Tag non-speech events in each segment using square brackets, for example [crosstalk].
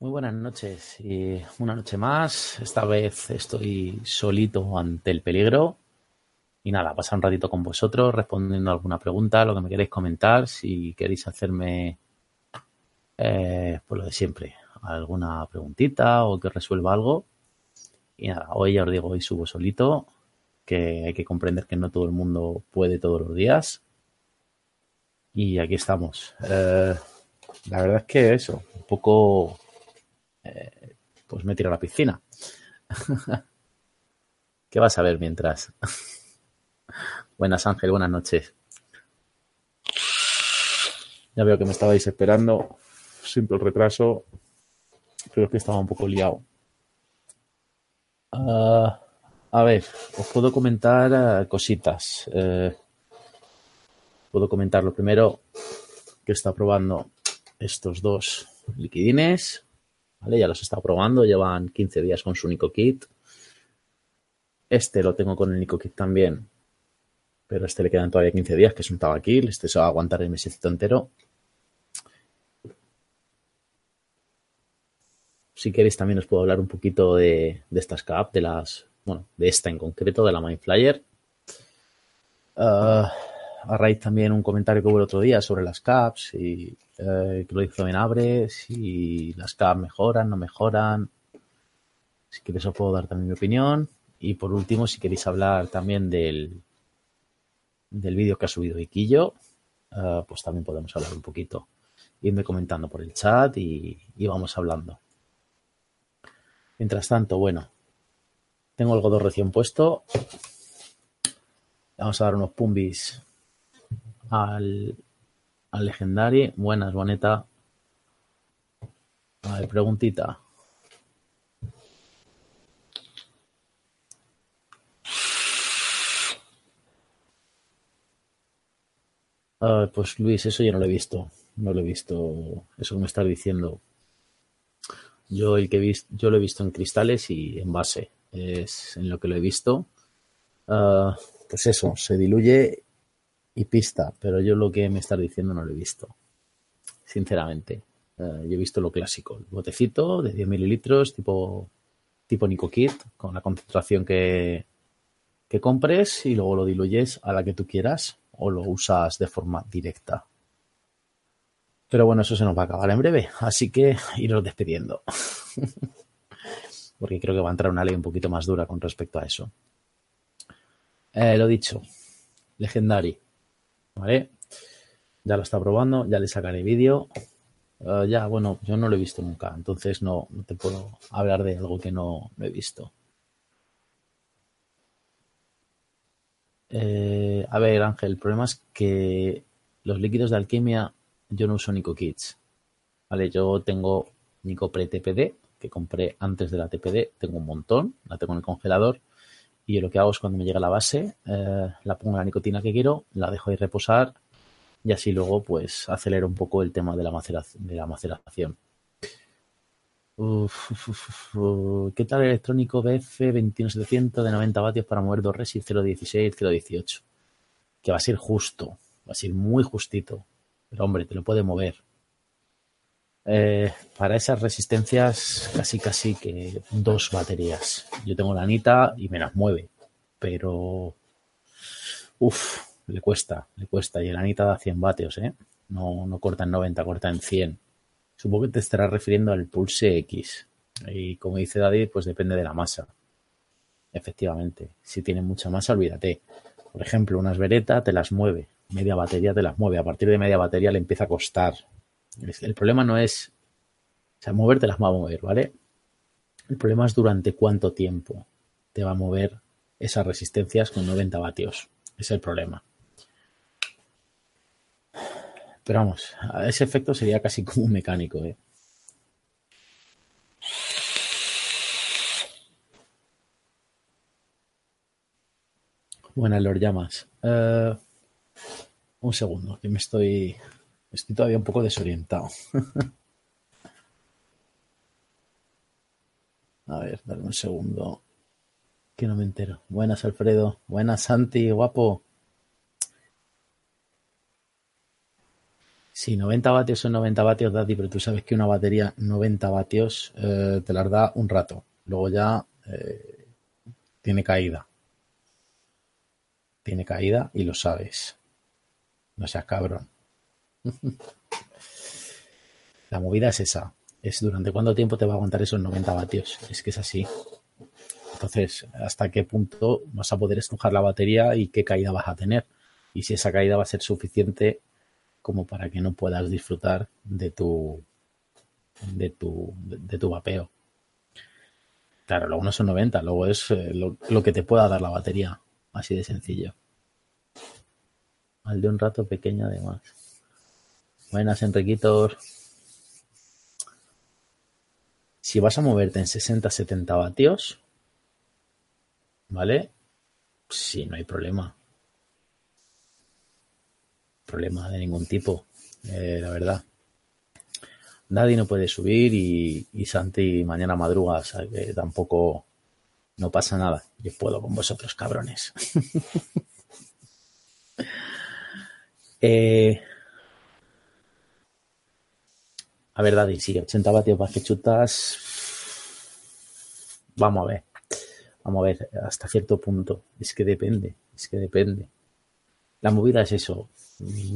Muy buenas noches y una noche más. Esta vez estoy solito ante el peligro. Y nada, pasar un ratito con vosotros respondiendo alguna pregunta, lo que me queréis comentar, si queréis hacerme eh, pues lo de siempre, alguna preguntita o que resuelva algo. Y nada, hoy ya os digo, hoy subo solito, que hay que comprender que no todo el mundo puede todos los días. Y aquí estamos. Eh, la verdad es que eso, un poco pues me tiro a la piscina. [laughs] ¿Qué vas a ver mientras? [laughs] buenas Ángel, buenas noches. Ya veo que me estabais esperando. Simple retraso. Creo que estaba un poco liado. Ah, a ver, os puedo comentar eh, cositas. Eh, puedo comentar lo primero que está probando estos dos liquidines. ¿Vale? Ya los he estado probando, llevan 15 días con su Nico Kit. Este lo tengo con el Nico Kit también, pero este le quedan todavía 15 días, que es un tabaquil. Este se va a aguantar el mesecito entero. Si queréis también os puedo hablar un poquito de, estas cap, de las, bueno, de esta en concreto, de la Mindflyer. Uh, a raíz también un comentario que hubo el otro día sobre las caps y eh, que lo hizo en Abre, si las caps mejoran, no mejoran. Si queréis os puedo dar también mi opinión. Y por último, si queréis hablar también del, del vídeo que ha subido Iquillo, eh, pues también podemos hablar un poquito. Irme comentando por el chat y, y vamos hablando. Mientras tanto, bueno, tengo el Godot recién puesto. Vamos a dar unos pumbis al, al. Buenas, boneta. A ver, preguntita. pues Luis, eso yo no lo he visto. No lo he visto. Eso que me estás diciendo. Yo el que he visto, yo lo he visto en cristales y en base. Es en lo que lo he visto. Ah, pues eso, se diluye y pista, pero yo lo que me estás diciendo no lo he visto, sinceramente. Eh, yo he visto lo clásico, el botecito de 10 mililitros tipo, tipo Nico Kit, con la concentración que, que compres y luego lo diluyes a la que tú quieras o lo usas de forma directa. Pero bueno, eso se nos va a acabar en breve, así que iros despidiendo. [laughs] Porque creo que va a entrar una ley un poquito más dura con respecto a eso. Eh, lo dicho, Legendary. ¿Vale? Ya lo está probando, ya le sacaré vídeo. Eh, ya, bueno, yo no lo he visto nunca, entonces no, te puedo hablar de algo que no, he visto. Eh, a ver, Ángel, el problema es que los líquidos de alquimia yo no uso Nico Kits. Vale, yo tengo Nico Pre-TPD, que compré antes de la TPD, tengo un montón, la tengo en el congelador y yo lo que hago es cuando me llega la base, eh, la pongo la nicotina que quiero, la dejo ahí reposar y así luego pues acelero un poco el tema de la, maceración. ¿Qué tal el electrónico BF 21700 de 90 vatios para mover dos resis 016, 018? Que va a ser justo, va a ser muy justito. Pero hombre, te lo puede mover. Eh, para esas resistencias casi casi que dos baterías. Yo tengo la Anita y me las mueve, pero uff, le cuesta, le cuesta. Y la Anita da 100 vatios, ¿eh? No, no corta en 90, corta en 100. Supongo que te estarás refiriendo al Pulse X. Y como dice David, pues depende de la masa. Efectivamente, si tiene mucha masa, olvídate. Por ejemplo, unas Beretta te las mueve, media batería te las mueve. A partir de media batería le empieza a costar el problema no es, o sea, moverte las va a mover, ¿vale? El problema es durante cuánto tiempo te va a mover esas resistencias con 90 vatios. Es el problema. Pero vamos, ese efecto sería casi como un mecánico, ¿eh? Buenas, Lord Llamas. Eh, un segundo, que me estoy. Estoy todavía un poco desorientado. [laughs] A ver, dame un segundo. Que no me entero. Buenas, Alfredo. Buenas, Santi, guapo. Sí, 90 vatios son 90 vatios, Daddy, pero tú sabes que una batería 90 vatios eh, te las da un rato. Luego ya eh, tiene caída. Tiene caída y lo sabes. No seas cabrón. [laughs] La movida es esa. Es durante cuánto tiempo te va a aguantar esos 90 vatios. Es que es así. Entonces, ¿hasta qué punto vas a poder estrujar la batería y qué caída vas a tener? Y si esa caída va a ser suficiente como para que no puedas disfrutar de tu de tu de, tu vapeo. Claro, luego no son 90, luego es eh, lo, que te pueda dar la batería, así de sencillo. Al de un rato pequeño además. Buenas, Enriquitos. Si vas a moverte en 60-70 vatios, ¿vale? Sí, no hay problema problema de ningún tipo, eh, la verdad. Nadie no puede subir y, Santi mañana madruga, tampoco no pasa nada. Yo puedo con vosotros, cabrones. [laughs] eh, a ver, Daddy, sí, 80 vatios para que chutas. Vamos a ver. Vamos a ver, hasta cierto punto. Es que depende, es que depende. La movida es eso.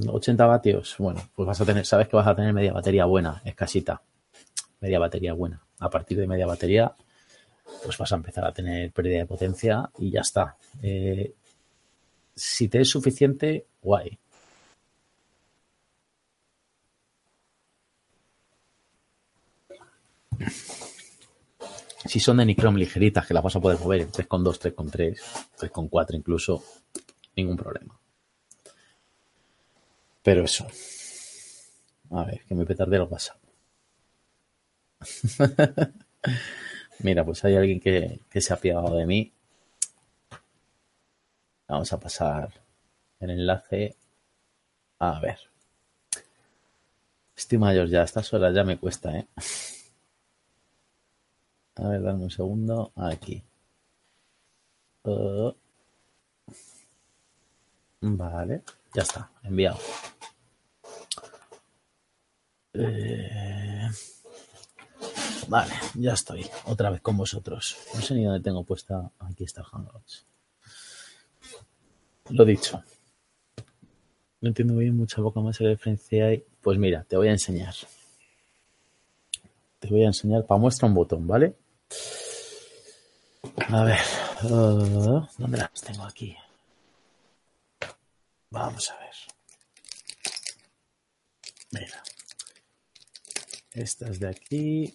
80 vatios, bueno, pues vas a tener, sabes que vas a tener media batería buena, escasita. Media batería buena. A partir de media batería, pues vas a empezar a tener pérdida de potencia y ya está. Eh, si te es suficiente, guay. Si son de Nicrom ligeritas, que las vas a poder mover en 3,2, 3,3, 3,4 incluso, ningún problema. Pero eso. A ver, que me petardeo pasa. [laughs] Mira, pues hay alguien que, se ha pillado de mí. Vamos a pasar el enlace. A ver. Estoy mayor ya, a estas horas ya me cuesta, ¿eh? A ver, dame un segundo. Aquí. Uh. vale, ya está, enviado. Eh, vale, ya estoy otra vez con vosotros. No sé ni dónde tengo puesta. Aquí está Hangouts. Lo dicho. No entiendo bien mucha boca más de diferencia hay. Pues mira, te voy a enseñar. Te voy a enseñar para muestra un botón, ¿vale? A ver. Uh, ¿Dónde las tengo aquí? Vamos a ver. Mira. Estas de aquí.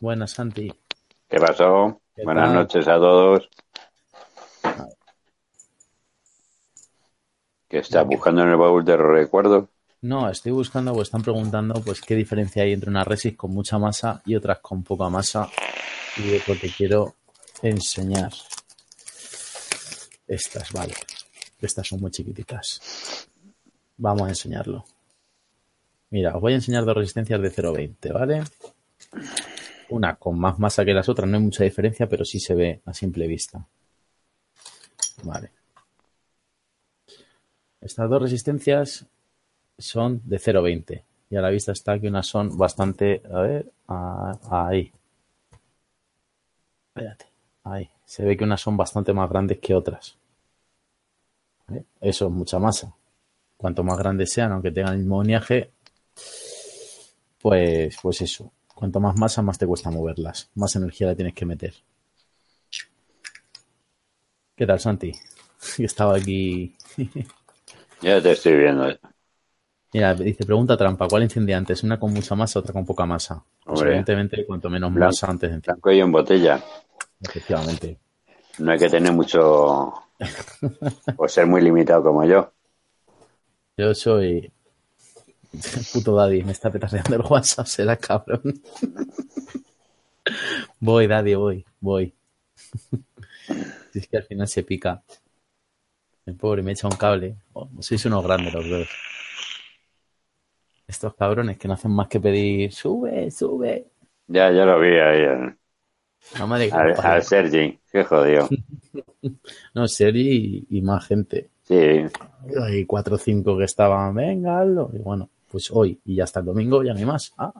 Buenas, Santi. ¿Qué pasó? Buenas noches a todos. ¿Qué estás buscando en el baúl de recuerdos? No, estoy buscando, pues están preguntando, pues qué diferencia hay entre una resis con mucha masa y otras con poca masa. Y es lo que quiero enseñar. Estas, vale. Estas son muy chiquititas. Vamos a enseñarlo. Mira, os voy a enseñar dos resistencias de 0,20, ¿vale? Una con más masa que las otras, no hay mucha diferencia, pero sí se ve a simple vista. Vale. Estas dos resistencias son de 0,20. Y a la vista está que unas son bastante... A ver, ahí. Espérate, ahí. Se ve que unas son bastante más grandes que otras. Eso es mucha masa cuanto más grandes sean, aunque tengan el mismo pues, pues eso. Cuanto más masa, más te cuesta moverlas. Más energía le tienes que meter. ¿Qué tal, Santi? [laughs] Estaba aquí. ya te estoy viendo. Eh. Mira, dice, pregunta trampa, ¿cuál incendia antes? ¿Una con mucha masa, otra con poca masa? Pues evidentemente, cuanto menos masa antes de Blanco y en botella. Efectivamente. No hay que tener mucho O ser muy limitado como yo. Yo soy. Puto daddy, me está petaseando el WhatsApp, será cabrón. voy, daddy, voy, voy. Si es que al final se pica. El pobre me echa un cable. Oh, sois unos grandes los dos. Estos cabrones que no hacen más que pedir, sube, sube. Ya, ya lo vi ahí. al- No me digas. Al, Sergi, qué jodido. [laughs] No, Seri y, y más gente. Sí, Hay cuatro o cinco que estaban, venga, hazlo. Y bueno, pues hoy y hasta el domingo ya no hay más. Ah.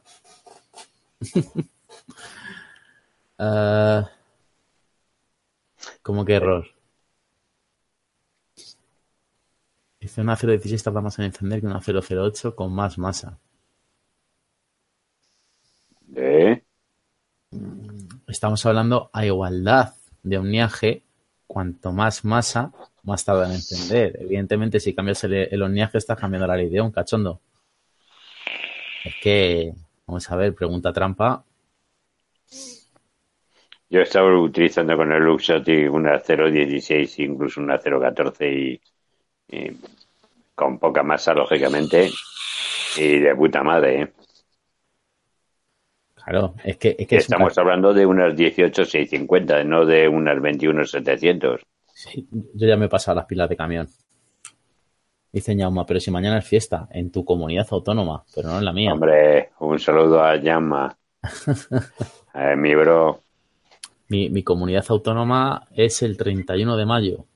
Ah, [laughs] ¿Cómo que error? Dice una 016 tarda más en encender que una 008 con más masa. ¿eh? Estamos hablando a igualdad de omniaje. Cuanto más masa, más tarda en encender. Evidentemente, si cambias el, el omniaje, estás cambiando la ley de un cachondo. Es que, vamos a ver, pregunta trampa. Yo estaba utilizando con el Luxotic una 0.16, incluso una 0.14 y, y con poca masa, lógicamente. Y de puta madre, ¿eh? Claro, es que, es que es un Estamos hablando de unas 18.650, no de unas 21.700. Sí, yo ya me he pasado las pilas de camión. Dice Ñauma, pero si mañana es fiesta en tu comunidad autónoma, pero no en la mía. Hombre, un saludo a Llama. [laughs] A mi bro. Mi, mi comunidad autónoma es el 31 de mayo.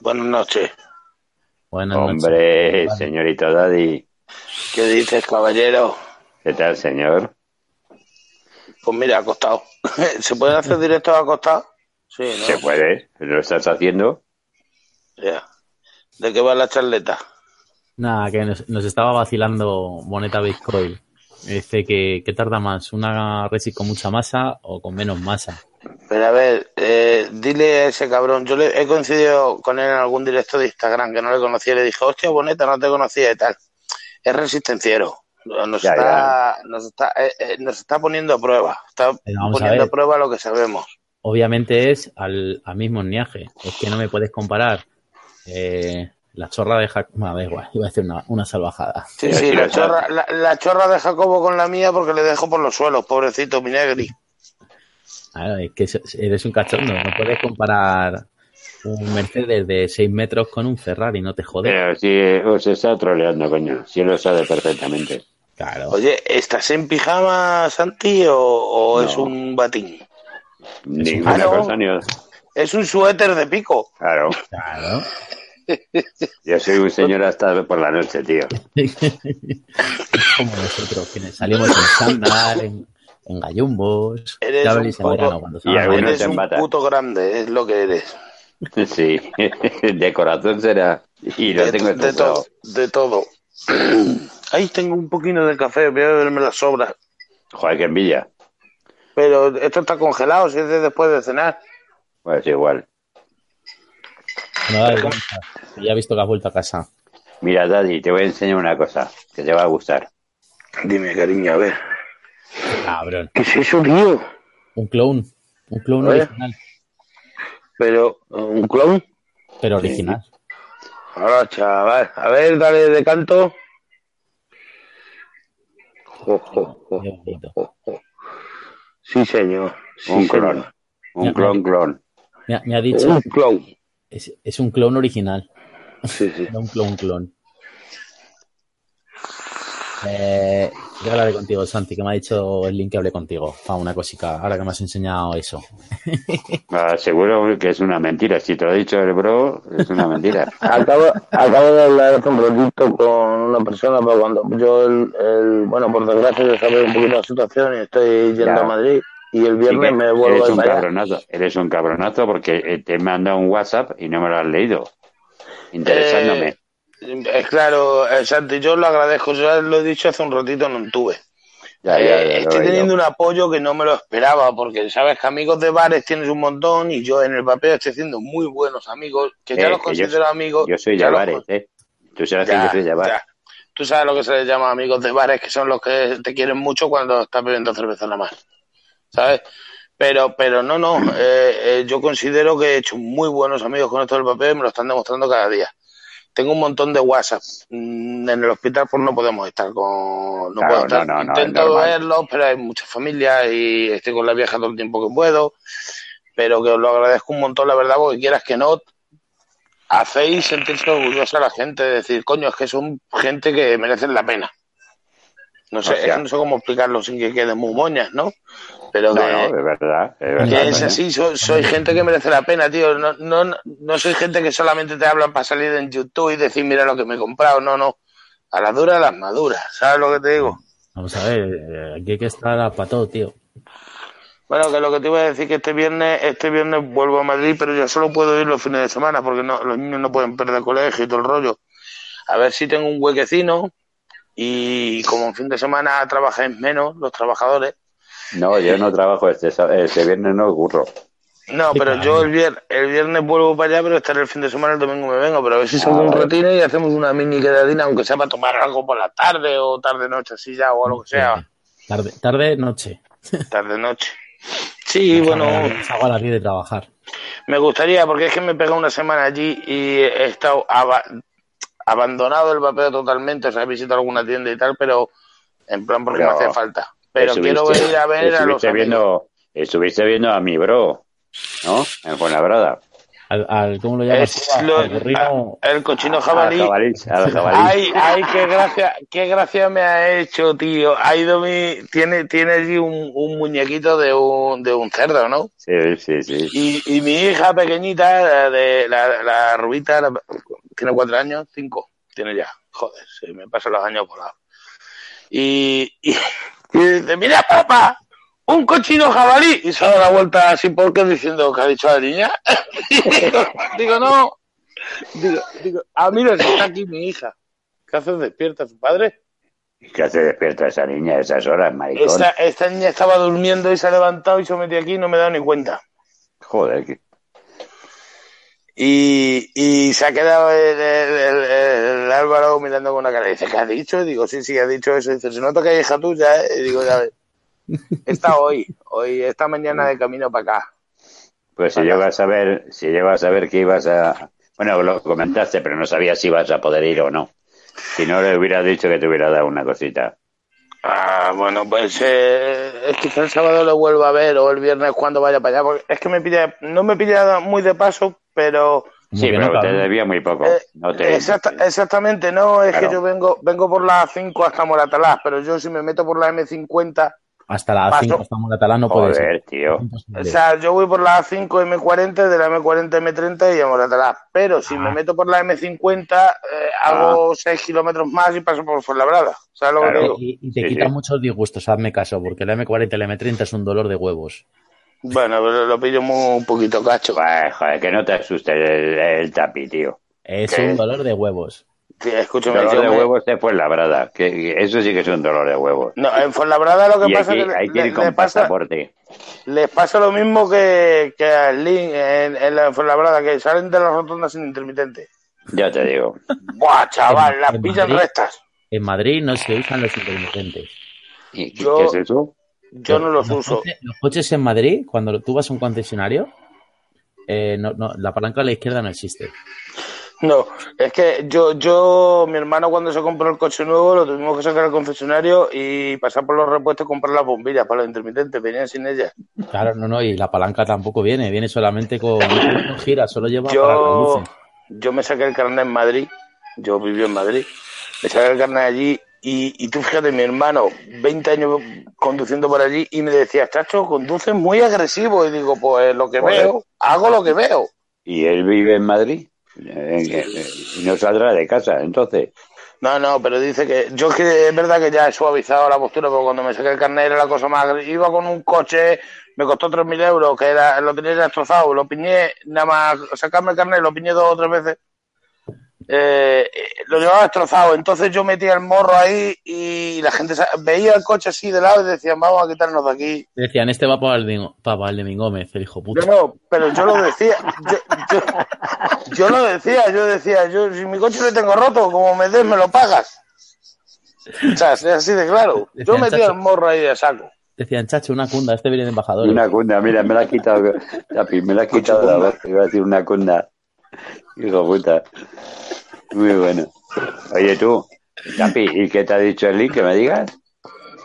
Buenas noches. Buenas noches. Hombre, Vale. señorito Daddy. ¿Qué dices, caballero? ¿Qué tal, señor? Pues mira, acostado. [laughs] ¿Se pueden hacer directos acostados? Sí, ¿no? ¿Se puede? ¿Lo estás haciendo? Ya. ¿De qué va la charleta? Nada, que nos, nos estaba vacilando Boneta Bitcoin. Dice que, que tarda más, una Resi con mucha masa o con menos masa. Pero a ver, eh, dile a ese cabrón. Yo le he coincidido con él en algún directo de Instagram que no le conocía. Le dije, hostia, Boneta, no te conocía y tal. Es resistenciero. Nos, Ya, está, Nos, está, eh, eh, nos está poniendo a prueba. Está a poniendo a, prueba lo que sabemos. Obviamente es al, al mismo niaje. Es que no me puedes comparar eh, la chorra de Jac... Bueno, da igual, iba a decir una, una salvajada. Sí, sí, la chorra, la, la chorra de Jacobo con la mía porque le dejo por los suelos, pobrecito, mi negri. Claro, es que es- eres un cachondo. No puedes comparar un Mercedes de 6 metros con un Ferrari, no te jodes. Pero si os está troleando, coño. Si lo sabe perfectamente. Claro. Oye, ¿estás en pijama, Santi, o, o No. es un batín? Ninguna Ah, no. cosa ni otra. Es un suéter de pico. Claro. Claro. [laughs] Yo soy un señor hasta por la noche, tío. [laughs] Como nosotros, que salimos en chándal, en, en gallumbos. Eres un poco- verano cuando y Eres un puto grande, es lo que eres. [laughs] Sí. [laughs] De corazón será. Y lo de, tengo de todo, de [clears throat] todo. Ahí tengo un poquito de café, voy a beberme las sobras. Joder, qué envidia. Pero esto está congelado, si es de después de cenar. Pues igual. No da vergüenza. Ya he visto que has vuelto a casa. Mira, Daddy, te voy a enseñar una cosa que te va a gustar. Dime, cariño, a ver. Cabrón. ¿Qué es eso, tío? Un clone. Un clone A ver. original. Pero, ¿un clon? Pero original. Ahora, chaval. A ver, dale de canto. Jo, jo, jo. Sí, señor. Sí, Un señor. clon. Un clon, clon. Me ha, me ha dicho, Un clon. es, es un clone original. Sí, sí. [laughs] No un clon clon. Eh, yo hablaré contigo, Santi, que me ha dicho el link que hablé contigo. Ah, una cosica, ahora que me has enseñado eso. [laughs] Ah, seguro que es una mentira. Si te lo ha dicho el bro, es una mentira. [laughs] Acabo, acabo de hablar hace un ratito con una persona, pero cuando yo, el, el- bueno, por desgracia, yo sabía un poquito la situación y estoy yendo Ya. a Madrid y el viernes me vuelvo eres a ir un para allá. cabronazo. Eres un cabronazo porque eh, te he mandado un WhatsApp y no me lo has leído. Interesándome. Eh, es claro, eh, Santi, yo lo agradezco, yo ya lo he dicho hace un ratito, no tuve. ya, ya, Eh, ya estoy teniendo un apoyo que no me lo esperaba, porque sabes que amigos de bares tienes un montón y yo en el papel estoy haciendo muy buenos amigos, que ya Eh, los que considero amigos. Yo soy ya los bares, ¿eh? Tú sabes que yo soy bares. Tú sabes lo que se les llama amigos de bares, que son los que te quieren mucho cuando estás bebiendo cerveza nada más. ¿Sabes? Pero, pero no, no. eh, eh, yo considero que he hecho muy buenos amigos con esto del papel, me lo están demostrando cada día. Tengo un montón de WhatsApp. Mm, En el hospital, pues no podemos estar con. No Claro, puedo estar. no, Intento verlos, pero hay muchas familias y estoy con la vieja todo el tiempo que puedo. Pero que os lo agradezco un montón, la verdad, porque quieras que no, hacéis sentirse orgullosa a la gente, de decir, coño, es que son gente que merecen la pena. No sé, que no sé cómo explicarlo sin que queden muy moñas, ¿no? Pero No, que, no, es verdad. Es que verdad. es así, soy, soy gente que merece la pena, tío. No, no, no- soy gente que solamente te hablan para salir en YouTube y decir, mira lo que me he comprado. No, no. A las duras, a las maduras. ¿Sabes lo que te digo? Vamos a ver, eh, aquí hay que estar para todo, tío. Bueno, que lo que te iba a decir que este viernes, este viernes vuelvo a Madrid, pero yo solo puedo ir los fines de semana porque no, los niños no pueden perder colegio y todo el rollo. A ver si tengo un huequecino y como en fin de semana trabajáis menos los trabajadores. No, yo no trabajo este, este viernes, no curro. No, pero yo el viernes, el viernes vuelvo para allá, pero estaré el fin de semana, el domingo me vengo, pero a ver si salgo Ah, un vale. ratito y hacemos una mini quedadina, aunque sea para tomar algo por la tarde o tarde noche así ya o lo que sea, Tarde, tarde, noche. tarde noche. Sí, bueno, Salgo a las 10 de trabajar. me gustaría, porque es que me he pegado una semana allí y he estado aba- abandonado el papel totalmente, o sea, he visitado alguna tienda y tal, pero en plan porque me Pero hace falta. Pero Estuviste- quiero venir a ver a los amigos. viendo, estuviste viendo a mi bro, ¿no? En Fuenlabrada. Al, al- ¿Cómo lo llamas? Al- el cochino Al jabalí. jabalí. Al jabalí. Ay, ay, qué gracia, qué gracia me ha hecho, tío. Ha ido mi, tiene, tiene allí un, un muñequito de un, de un cerdo, ¿no? Sí, sí, sí. Y, y mi hija pequeñita, la de la, la rubita, la- tiene cuatro años, cinco, tiene ya. Joder, se me pasan los años volados. Y, y, y dice, mira papá, un cochino jabalí. Y se da la vuelta así porque diciendo que ha dicho la niña. [laughs] Digo, digo, no. Digo, digo, ah, mira, está aquí mi hija. ¿Qué haces despierta su padre? ¿Qué hace despierta esa niña a esas horas, maricón? Esta, esta niña estaba durmiendo y se ha levantado y se metió aquí y no me he dado ni cuenta. Joder, que- Y, y se ha quedado el, el- el- el Álvaro mirando con una cara. Y dice, ¿qué ha dicho? Y digo, sí, sí, ha dicho eso. Y dice, se nota que hay hija tuya, ¿eh? Y digo, ya ves. [laughs] Está hoy, hoy, esta mañana de camino para acá. Pues si llego a saber, si llego a saber que ibas a... Bueno, lo comentaste, pero no sabía si ibas a poder ir o no. Si no, le hubiera dicho que te hubiera dado una cosita. Ah, bueno, pues eh, es que el sábado lo vuelvo a ver o el viernes cuando vaya para allá. Porque es que me pilla, no me pilla muy de paso, pero Como Sí, que pero no, te debía muy poco. Eh, No te... exacta- exactamente, no, es Claro. que yo vengo, vengo por la 5 hasta Moratalaz, pero yo si me meto por la M50, Hasta las Paso. 5 estamos en catalán, no puede ser. Joder, tío. O sea, yo voy por la 5 M40, de la M40 M30 y a Moratalaz, pero si Ah. me meto por la M50, eh, hago 6 kilómetros más y paso por Fuenlabrada, ¿sabes lo que Claro. te digo? Y, y te Sí, quita sí. muchos disgustos, hazme caso, porque la M40 y la M30 es un dolor de huevos. Bueno, pero lo pillo muy un poquito cacho. Joder, joder, que no te asuste el, el tapi, tío. Es ¿Qué? un dolor de huevos. Sí, escúchame, dolor de me- huevos te fue labrada. Que, que eso sí que es un dolor de huevos. No, en Fuenlabrada lo que Y pasa aquí es que hay le- que ir le- con le pasa, pasaporte. les pasa lo mismo que, que a Link en, en la Fuenlabrada, que salen de las rotondas sin intermitente. Ya te digo. Buah, chaval, En- las en pillan Madrid- rectas. En Madrid no se usan los intermitentes. ¿Y qué- Yo- qué es eso? Yo no los Los uso. coches- los coches en Madrid, cuando tú vas a un concesionario, eh, no, no, la palanca a la izquierda no existe. No, es que yo, yo, mi hermano cuando se compró el coche nuevo lo tuvimos que sacar al concesionario y pasar por los repuestos y comprar las bombillas para los intermitentes, venían sin ellas. Claro, no, no, y la palanca tampoco viene, viene solamente con, gira, solo lleva para Yo, conducir. yo me saqué el carnet en Madrid, yo viví en Madrid, me saqué el carnet allí y, y tú fíjate, mi hermano, 20 años conduciendo por allí y me decía, chacho, conduces muy agresivo y digo, pues lo que veo, hago lo que veo. ¿Y él vive en Madrid? Eh, Y no saldrá de casa, entonces. No, no, pero dice que yo es que es verdad que ya he suavizado la postura, porque cuando me saqué el carnet era la cosa más... Iba con un coche, me costó 3.000 euros, que era, lo tenía destrozado, lo piñé, nada más sacarme el carnet, lo piñé dos o tres veces. Eh, eh, lo llevaba destrozado, entonces yo metía el morro ahí y la gente veía el coche así de lado y decían, vamos a quitarnos de aquí. Decían, este va para el para Valdemín Gómez, el hijo puta. No, pero yo lo decía, yo, yo, yo lo decía, yo decía, yo si mi coche lo tengo roto, como me des, me lo pagas. O sea, es así de claro. Yo metía "Chacho". el morro ahí de saco. Decían, chacho, una cunda, este viene de embajador. Una cunda, mira, me la has quitado, me la has quitado la voz. Iba a decir una cunda. [laughs] Hijo puta. Muy bueno. Oye, tú, ¿y qué te ha dicho el link? Que me digas.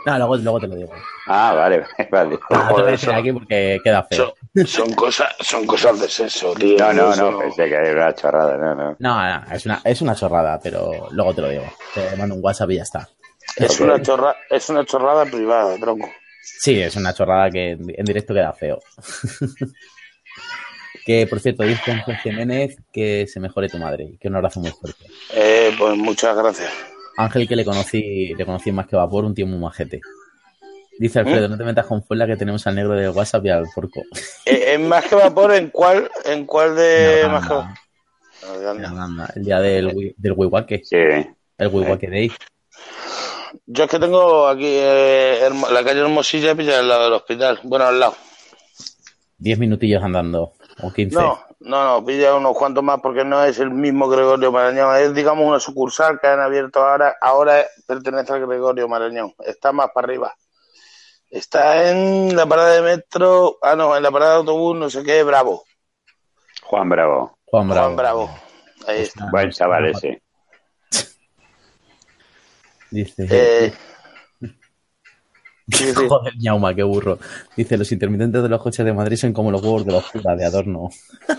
No, luego, luego te lo digo. Ah, vale, [laughs] vale. No, te lo voy a Joder, decir son- aquí porque queda feo. Son, son cosas, son cosas de sexo, tío. No, no, no, pensé que era una chorrada, no, no. No, no, es una, es una chorrada, pero luego te lo digo. Te mando un WhatsApp y ya está. Es una chorra, es una chorrada privada, tronco. Sí, es una chorrada que en directo queda feo. [laughs] que, por cierto, dice Ángel Jiménez que se mejore tu madre y que un abrazo muy fuerte. Eh, pues muchas gracias. Ángel que le conocí, le conocí más que vapor, un tío muy majete. Dice Alfredo, no te metas con Fuela que tenemos al negro del WhatsApp y al porco. Eh, ¿En más que vapor en cuál, en cuál de [laughs] más que. Holanda, el día del, wi- del Wiwake, Sí, el Wiwake Day. Yo es que tengo aquí eh, la calle Hermosilla pilla al lado del hospital. Bueno, al lado. Diez minutillos andando, o. No, no, no, pilla unos cuantos más porque no es el mismo Gregorio Marañón. Es, digamos, una sucursal que han abierto ahora. Ahora pertenece al Gregorio Marañón. Está más para arriba. Está en la parada de metro. Ah, no, en la parada de autobús, no sé qué, Bravo. Juan Bravo. Juan Bravo. Juan Bravo. Ahí está. Buen chaval ese. [laughs] Dice, Eh, [laughs] sí, sí. joder, ñauma, qué burro. Dice, los intermitentes de los coches de Madrid son como los huevos de los curas de adorno.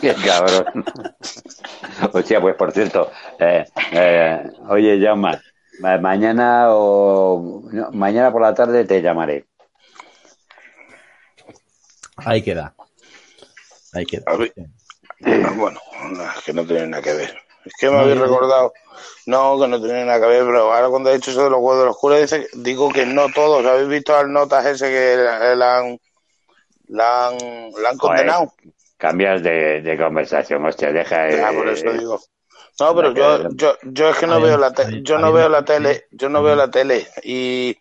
Qué cabrón. [laughs] Hostia, pues por cierto, eh, eh, oye, llama. Ma- Mañana o no, mañana por la tarde te llamaré. Ahí queda. Ahí queda. A ver. Bueno, no, es que no tiene nada que ver. Es que me habéis recordado. No, que no tiene nada que ver, pero ahora cuando he dicho eso de los huevos de los curas, dice, digo que no todos. ¿Habéis visto al notas ese que la, la han, la han, la han condenado? Cambias de, de conversación, hostia, deja. Ah, eh, por eso digo. No, pero yo, yo, yo es que no veo la te- había- yo no veo la tele, yo no veo la tele y,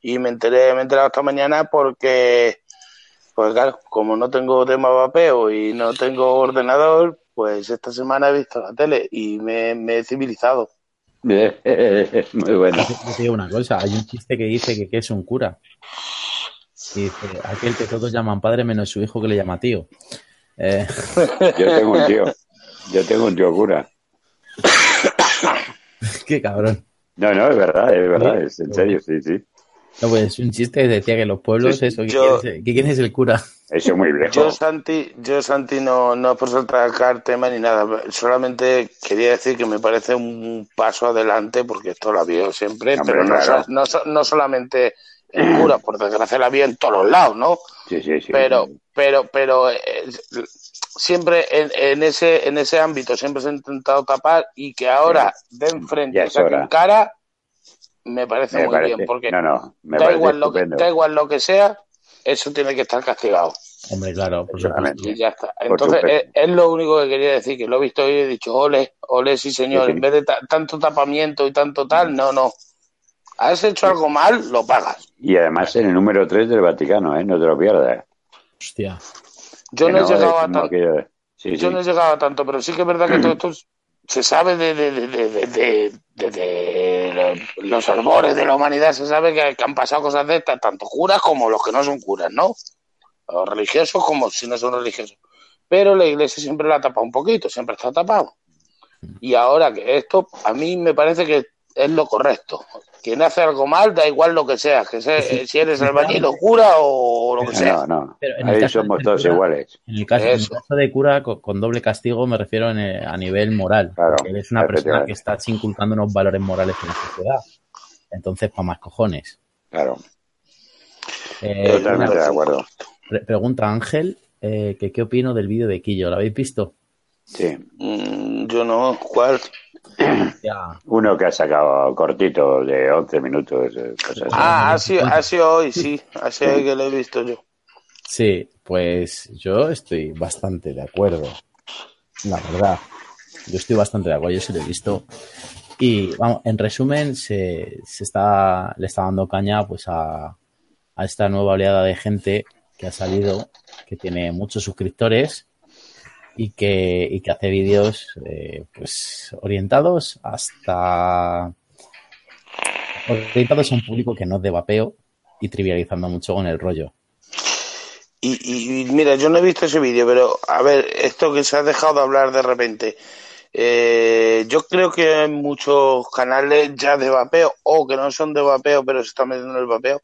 y me enteré, me he enterado esta mañana porque, pues claro, como no tengo tema vapeo y no tengo ordenador, pues esta semana he visto la tele y me, me he civilizado. [laughs] Muy bueno. Digo una cosa, hay un chiste que dice que, que es un cura. Y dice, aquel que todos llaman padre menos su hijo que le llama tío. Eh, Yo tengo un tío. Yo tengo un tío cura. [laughs] qué cabrón. No, no, es verdad, es verdad, Sí. es en serio, sí, sí. No, pues un chiste que decía que los pueblos, Sí, eso, ¿qué, yo- es, ¿qué quién es el cura? Eso es muy Yo, viejo. Santi, yo, Santi, no, no por sacar tema ni nada, solamente quería decir que me parece un paso adelante, porque esto lo había siempre, Hombre, pero no, claro. no, no solamente en cura, por desgracia la había en todos los lados, ¿no? Sí, sí, sí. Pero, pero, pero eh, siempre en, en ese, en ese ámbito siempre se ha intentado tapar y que ahora de Ya enfrente es saquen cara, me parece me muy parece, bien, porque no, no, me da igual, lo que, da igual lo que sea, eso tiene que estar castigado. Hombre, claro, por supuesto. Y ya está. Entonces, es, lo único que quería decir, que lo he visto hoy y he dicho, ole, ole, sí señor, Sí, sí. en vez de ta- tanto tapamiento y tanto tal, no, no. Has hecho algo mal, lo pagas. Y además en el número 3 del Vaticano, ¿eh? No te lo pierdas. Hostia. Yo no, he es llegado a tanto, Sí, yo sí. no he llegado a tanto, pero sí que es verdad que [clears throat] todo esto se sabe de, de, de, los- albores de la humanidad, se sabe que, que han pasado cosas de estas, tanto curas como los que no son curas, ¿no? Los religiosos como si no son religiosos. Pero la iglesia siempre la tapa un poquito, siempre está tapado. Y ahora que esto, a mí me parece que es lo correcto. Quien hace algo mal, da igual lo que sea, que sea, si eres [laughs] albañil o cura o lo que sea. No, no. Pero en el Ahí somos todos cura- iguales. En el caso, en el Eso. caso de cura con, con doble castigo me refiero en, eh, a nivel moral. Claro, porque eres una persona que está inculcando unos valores morales en la sociedad. Entonces, para más cojones. Claro, Eh, totalmente una- de acuerdo. pre- pregunta Ángel eh, que qué opino del vídeo de Quillo. ¿Lo habéis visto? Sí. Mm, yo no, ¿cuál? Ya. Uno que ha sacado cortito de 11 minutos, eh, cosas. Ah, ha sido, ha sido hoy, sí, así es que lo he visto yo. Sí, pues yo estoy bastante de acuerdo. La verdad. Yo estoy bastante de acuerdo, yo sí lo he visto. Y vamos, en resumen, se, se está, le está dando caña pues a, a esta nueva oleada de gente que ha salido, que tiene muchos suscriptores y que, y que hace vídeos eh, pues orientados hasta orientados a un público que no es de vapeo y trivializando mucho con el rollo. Y, y- mira, yo no he visto ese vídeo, pero a ver, esto que se ha dejado de hablar de repente. eh, yo creo que hay muchos canales ya de vapeo o que no son de vapeo, pero se están metiendo en el vapeo.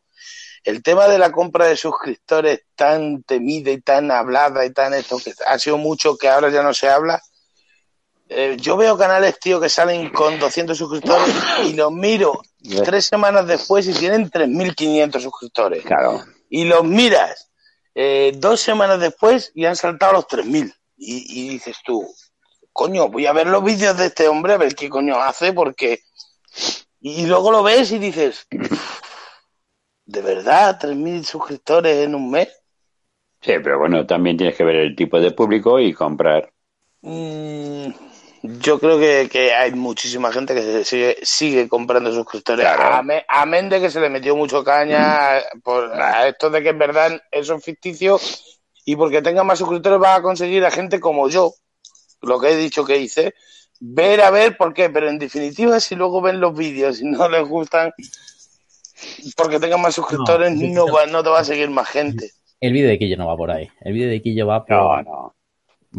El tema de la compra de suscriptores tan temida y tan hablada y tan esto, que ha sido mucho que ahora ya no se habla. Eh, yo veo canales, tío, que salen con 200 suscriptores y los miro tres semanas después y tienen 3.500 suscriptores Claro. y los miras eh, dos semanas después y han saltado los 3.000. Y, y dices tú, coño, voy a ver los vídeos de este hombre a ver qué coño hace, porque. Y luego lo ves y dices, ¿de verdad 3.000 suscriptores en un mes? Sí, pero bueno, también tienes que ver el tipo de público y comprar. Mm, yo creo que, que hay muchísima gente que sigue, sigue comprando suscriptores. Claro. Amén, de que se le metió mucho caña por, a esto de que en verdad eso es ficticio y porque tenga más suscriptores va a conseguir a gente como yo, lo que he dicho que hice, ver a ver por qué, pero en definitiva si luego ven los vídeos y no les gustan porque tengan más suscriptores No, no, va- no te va a seguir más gente. El vídeo de Quillo no va por ahí. El vídeo de Quillo va por, No, no.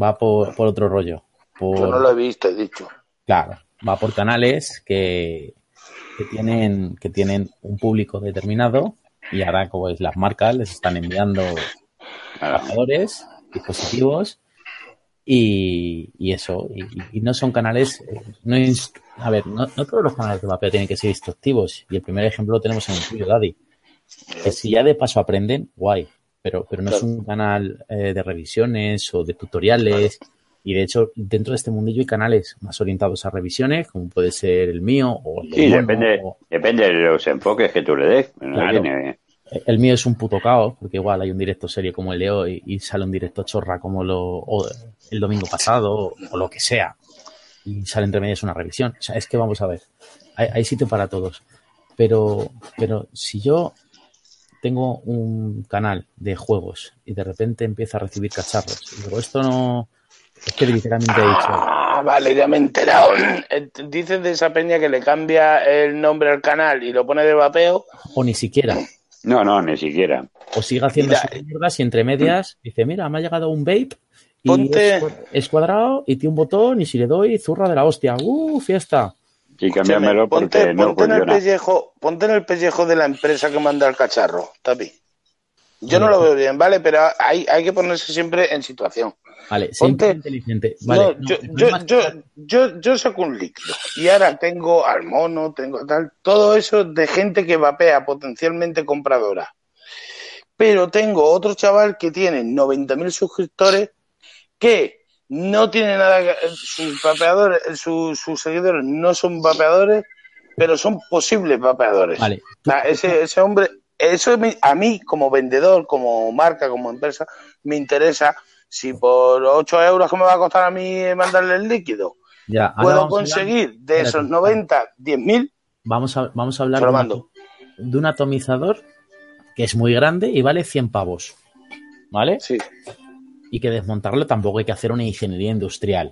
va por, por otro rollo. Por, Yo no lo he visto, he dicho. Claro, va por canales que, que tienen que tienen un público determinado y ahora como es las marcas les están enviando Claro. adaptadores, dispositivos y, y eso y, y no son canales eh, no a ver no, no todos los canales de vapeo tienen que ser instructivos y el primer ejemplo lo tenemos en el tuyo Daddy que si ya de paso aprenden guay pero pero no es un canal eh, de revisiones o de tutoriales y de hecho, dentro de este mundillo hay canales más orientados a revisiones, como puede ser el mío o el Sí, depende, o- depende de los enfoques que tú le des. No Claro. tiene- El mío es un puto caos, porque igual hay un directo serie como el de hoy y sale un directo chorra como lo, o el domingo pasado o lo que sea. Y sale entre medias una revisión. O sea, es que vamos a ver, hay, hay sitio para todos. Pero, pero si yo tengo un canal de juegos y de repente empieza a recibir cacharros y digo, esto no... Es que literalmente he dicho, Ah, vale, ya me he enterado. Eh, Dices de esa peña que le cambia el nombre al canal y lo pone de vapeo. o ni siquiera, No, no, ni siquiera. o sigue haciendo Mira, sus mierdas y entre medias dice, mira, me ha llegado un vape y Ponte- es, cua- es cuadrado y tiene un botón y si le doy, zurra de la hostia. ¡Uh, fiesta! Sí, cámbiamelo porque ponte, no ponte en el pellejo, ponte en el pellejo de la empresa que manda el cacharro, Tapi. Yo no lo veo bien, ¿vale? Pero hay, hay que ponerse siempre en situación. Vale, Ponte- inteligente. Vale, No, no, yo, yo, yo, yo, yo saco un líquido y ahora tengo al mono, tengo tal, todo eso de gente que vapea potencialmente compradora. Pero tengo otro chaval que tiene 90.000 suscriptores que no tiene nada que sus vapeadores, sus, sus seguidores no son vapeadores, pero son posibles vapeadores. Vale, O sea, ese, ese hombre, eso a mí como vendedor, como marca, como empresa, me interesa si por 8 euros que me va a costar a mí mandarle el líquido, ya, puedo hablar- conseguir de esos 90, 10.000, Vamos a, vamos a hablar de, un mando. ato- de un atomizador que es muy grande y vale 100 pavos. ¿Vale? sí. Y que desmontarlo tampoco hay que hacer una ingeniería industrial.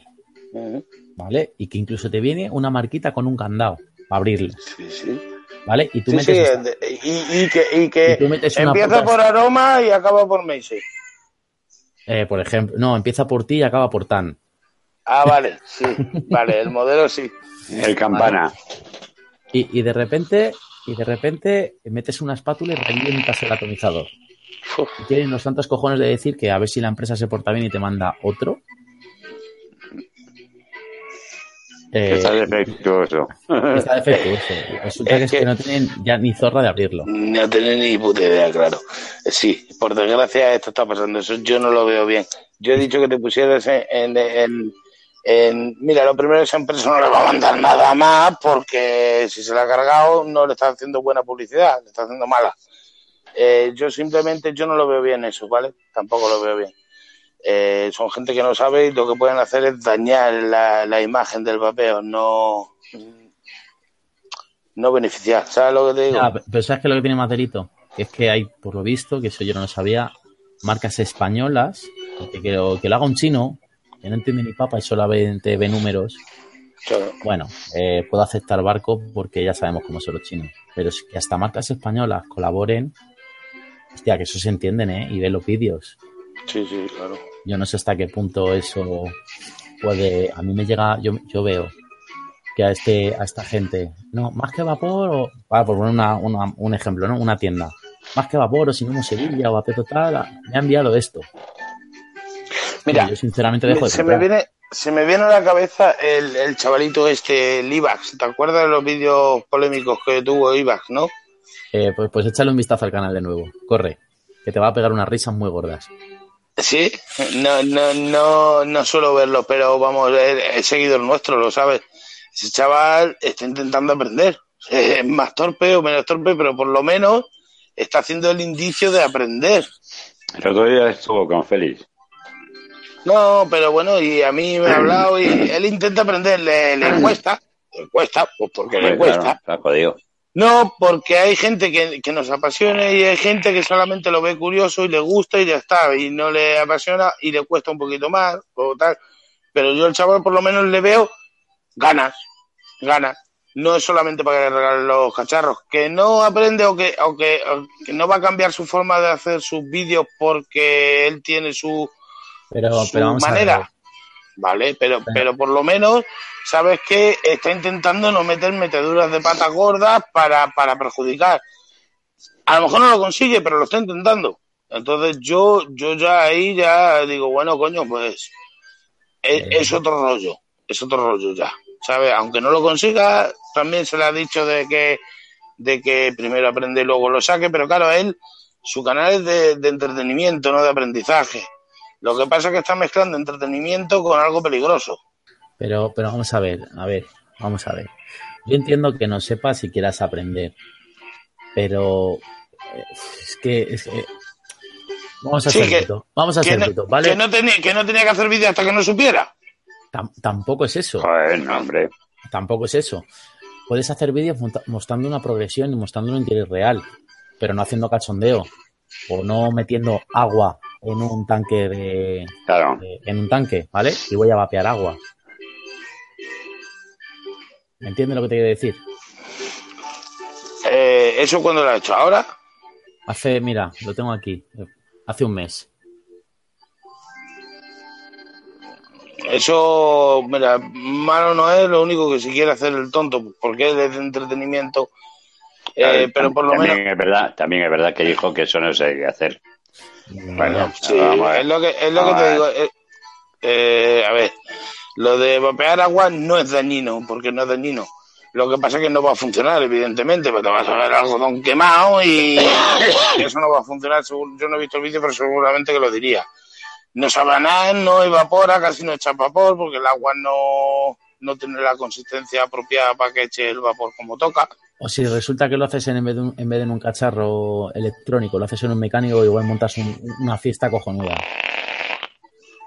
¿Vale? Y que incluso te viene una marquita con un candado para abrirlo. Sí, sí. ¿Vale? Y tú Sí, metes sí, esta- y, y que, y que Y tú metes una empieza por aroma y acaba por Macy. Eh, por ejemplo, no, empieza por ti y acaba por tan. Ah, vale, sí, vale, el modelo sí. El campana. Y, y de repente, y de repente metes una espátula y revientas el atomizador. Uf, Y tienen los tantos cojones de decir que a ver si la empresa se porta bien y te manda otro. Eh, Está defectuoso. [laughs] está defectuoso. Resulta que, Es que que- no tienen ya ni zorra de abrirlo. No tenés ni puta idea, claro. Sí, por desgracia esto está pasando. Eso yo no lo veo bien. Yo he dicho que te pusieras en, en, en- en- Mira, lo primero, esa empresa no le va a mandar nada más porque si se la ha cargado no le está haciendo buena publicidad, le está haciendo mala. Eh, yo simplemente, yo no lo veo bien eso, ¿vale? Tampoco lo veo bien. Eh, son gente que no sabe y lo que pueden hacer es dañar la, la imagen del vapeo, no, no beneficiar. ¿Sabes lo que te digo? Ya, pero ¿sabes qué es lo que tiene más delito? Que es que hay, por lo visto, que eso yo no lo sabía, marcas españolas, que, que lo, que lo haga un chino, que no entiende ni papa y solamente ve números. Claro. Bueno, eh, puedo aceptar barco porque ya sabemos cómo son los chinos. Pero es que hasta marcas españolas colaboren Hostia, que eso se entienden, ¿eh? Y ve los vídeos. Sí, sí, claro. Yo no sé hasta qué punto eso puede. A mí me llega. Yo, yo veo que a este a esta gente. No, más que vapor o. Para por poner una, una- un ejemplo, ¿no? Una tienda. Más que vapor o si no Sevilla o a total. Me ha enviado esto. Mira, yo sinceramente dejo de se me viene, se me viene a la cabeza el, el chavalito este, el Ivax. ¿Te acuerdas de los vídeos polémicos que tuvo Ivax, no? Eh, pues, pues échale un vistazo al canal de nuevo. Corre. Que te va a pegar unas risas muy gordas. Sí, no, no, no, no suelo verlo, pero vamos, es seguidor nuestro, lo sabes. Ese chaval está intentando aprender. Es más torpe o menos torpe, pero por lo menos está haciendo el indicio de aprender. El otro día estuvo con Félix. No, pero bueno, y a mí me ha hablado y él intenta aprender, le, le cuesta, le cuesta, pues porque le cuesta. claro, está jodido. No, porque hay gente que, que nos apasiona y hay gente que solamente lo ve curioso y le gusta y ya está, y no le apasiona y le cuesta un poquito más o tal. Pero yo al chaval por lo menos le veo ganas, ganas. No es solamente para que le regalen los cacharros, que no aprende o que, o que, o que no va a cambiar su forma de hacer sus vídeos porque él tiene su, Pero, su pero vamos a manera. Vale, pero, pero por lo menos sabes que está intentando no meter meteduras de patas gordas para, para perjudicar. A lo mejor no lo consigue, pero lo está intentando. Entonces yo, yo ya ahí ya digo, bueno, coño, pues es, es otro rollo, es otro rollo ya. ¿Sabes? Aunque no lo consiga, también se le ha dicho de que, de que primero aprende y luego lo saque, pero claro, él, su canal es de, de entretenimiento, no de aprendizaje. Lo que pasa es que está mezclando entretenimiento con algo peligroso. Pero, pero vamos a ver, a ver, vamos a ver. Yo entiendo que no sepas si quieras aprender, pero eh, es que, es que- vamos a Sí, ser que- vamos a ser no, ¿vale? que no tenía, que no tenía que hacer vídeo hasta que no supiera. Tam- tampoco es eso, Joder, no, hombre. tampoco es eso. Puedes hacer vídeos mostrando una progresión y mostrando un interés real, pero no haciendo cachondeo o no metiendo agua en un tanque de, Claro. de- en un tanque, ¿vale? Y voy a vapear agua. ¿Me entiendes lo que te quiero decir? Eh, ¿Eso cuando lo ha hecho? ¿Ahora? Hace, mira, lo tengo aquí, hace un mes. Eso, mira, malo no es, lo único que si quiere hacer el tonto, porque es de entretenimiento. Eh, pero por lo también menos, Es verdad, también es verdad que dijo que eso no se debe hacer. Bueno, sí, es lo que, es lo que te digo. eh, eh, a ver, lo de vapear agua no es dañino, porque no es dañino. Lo que pasa es que no va a funcionar, evidentemente, porque te vas a ver algodón quemado y [coughs] eso no va a funcionar. Yo no he visto el vídeo, pero seguramente que lo diría. No sabe a nada, no evapora, casi no echa vapor, porque el agua no, no tiene la consistencia apropiada para que eche el vapor como toca. O si resulta que lo haces en, vez de un, en vez de en un cacharro electrónico, lo haces en un mecánico, igual montas un- una fiesta cojonuda.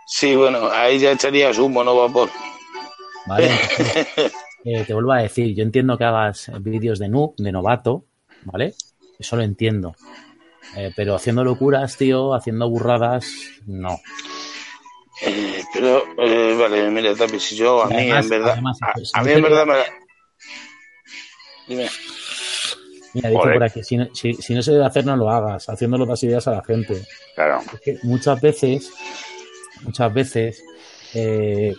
Sí, bueno, ahí ya echarías humo, no vapor. ¿Vale? [laughs] Eh, te vuelvo a decir, yo entiendo que hagas vídeos de noob, de novato, ¿vale? Eso lo entiendo. Eh, pero haciendo locuras, tío, haciendo burradas, no. Eh, pero, eh, vale, mira, Tapi, si yo, a mí, además- en verdad, además, a, pues, mí, en digo- verdad, me Dime. Mira, dice por aquí, si no, si, si no se debe hacer, no lo hagas, haciéndolo das ideas a la gente. Claro. Es que muchas veces, muchas veces, eh,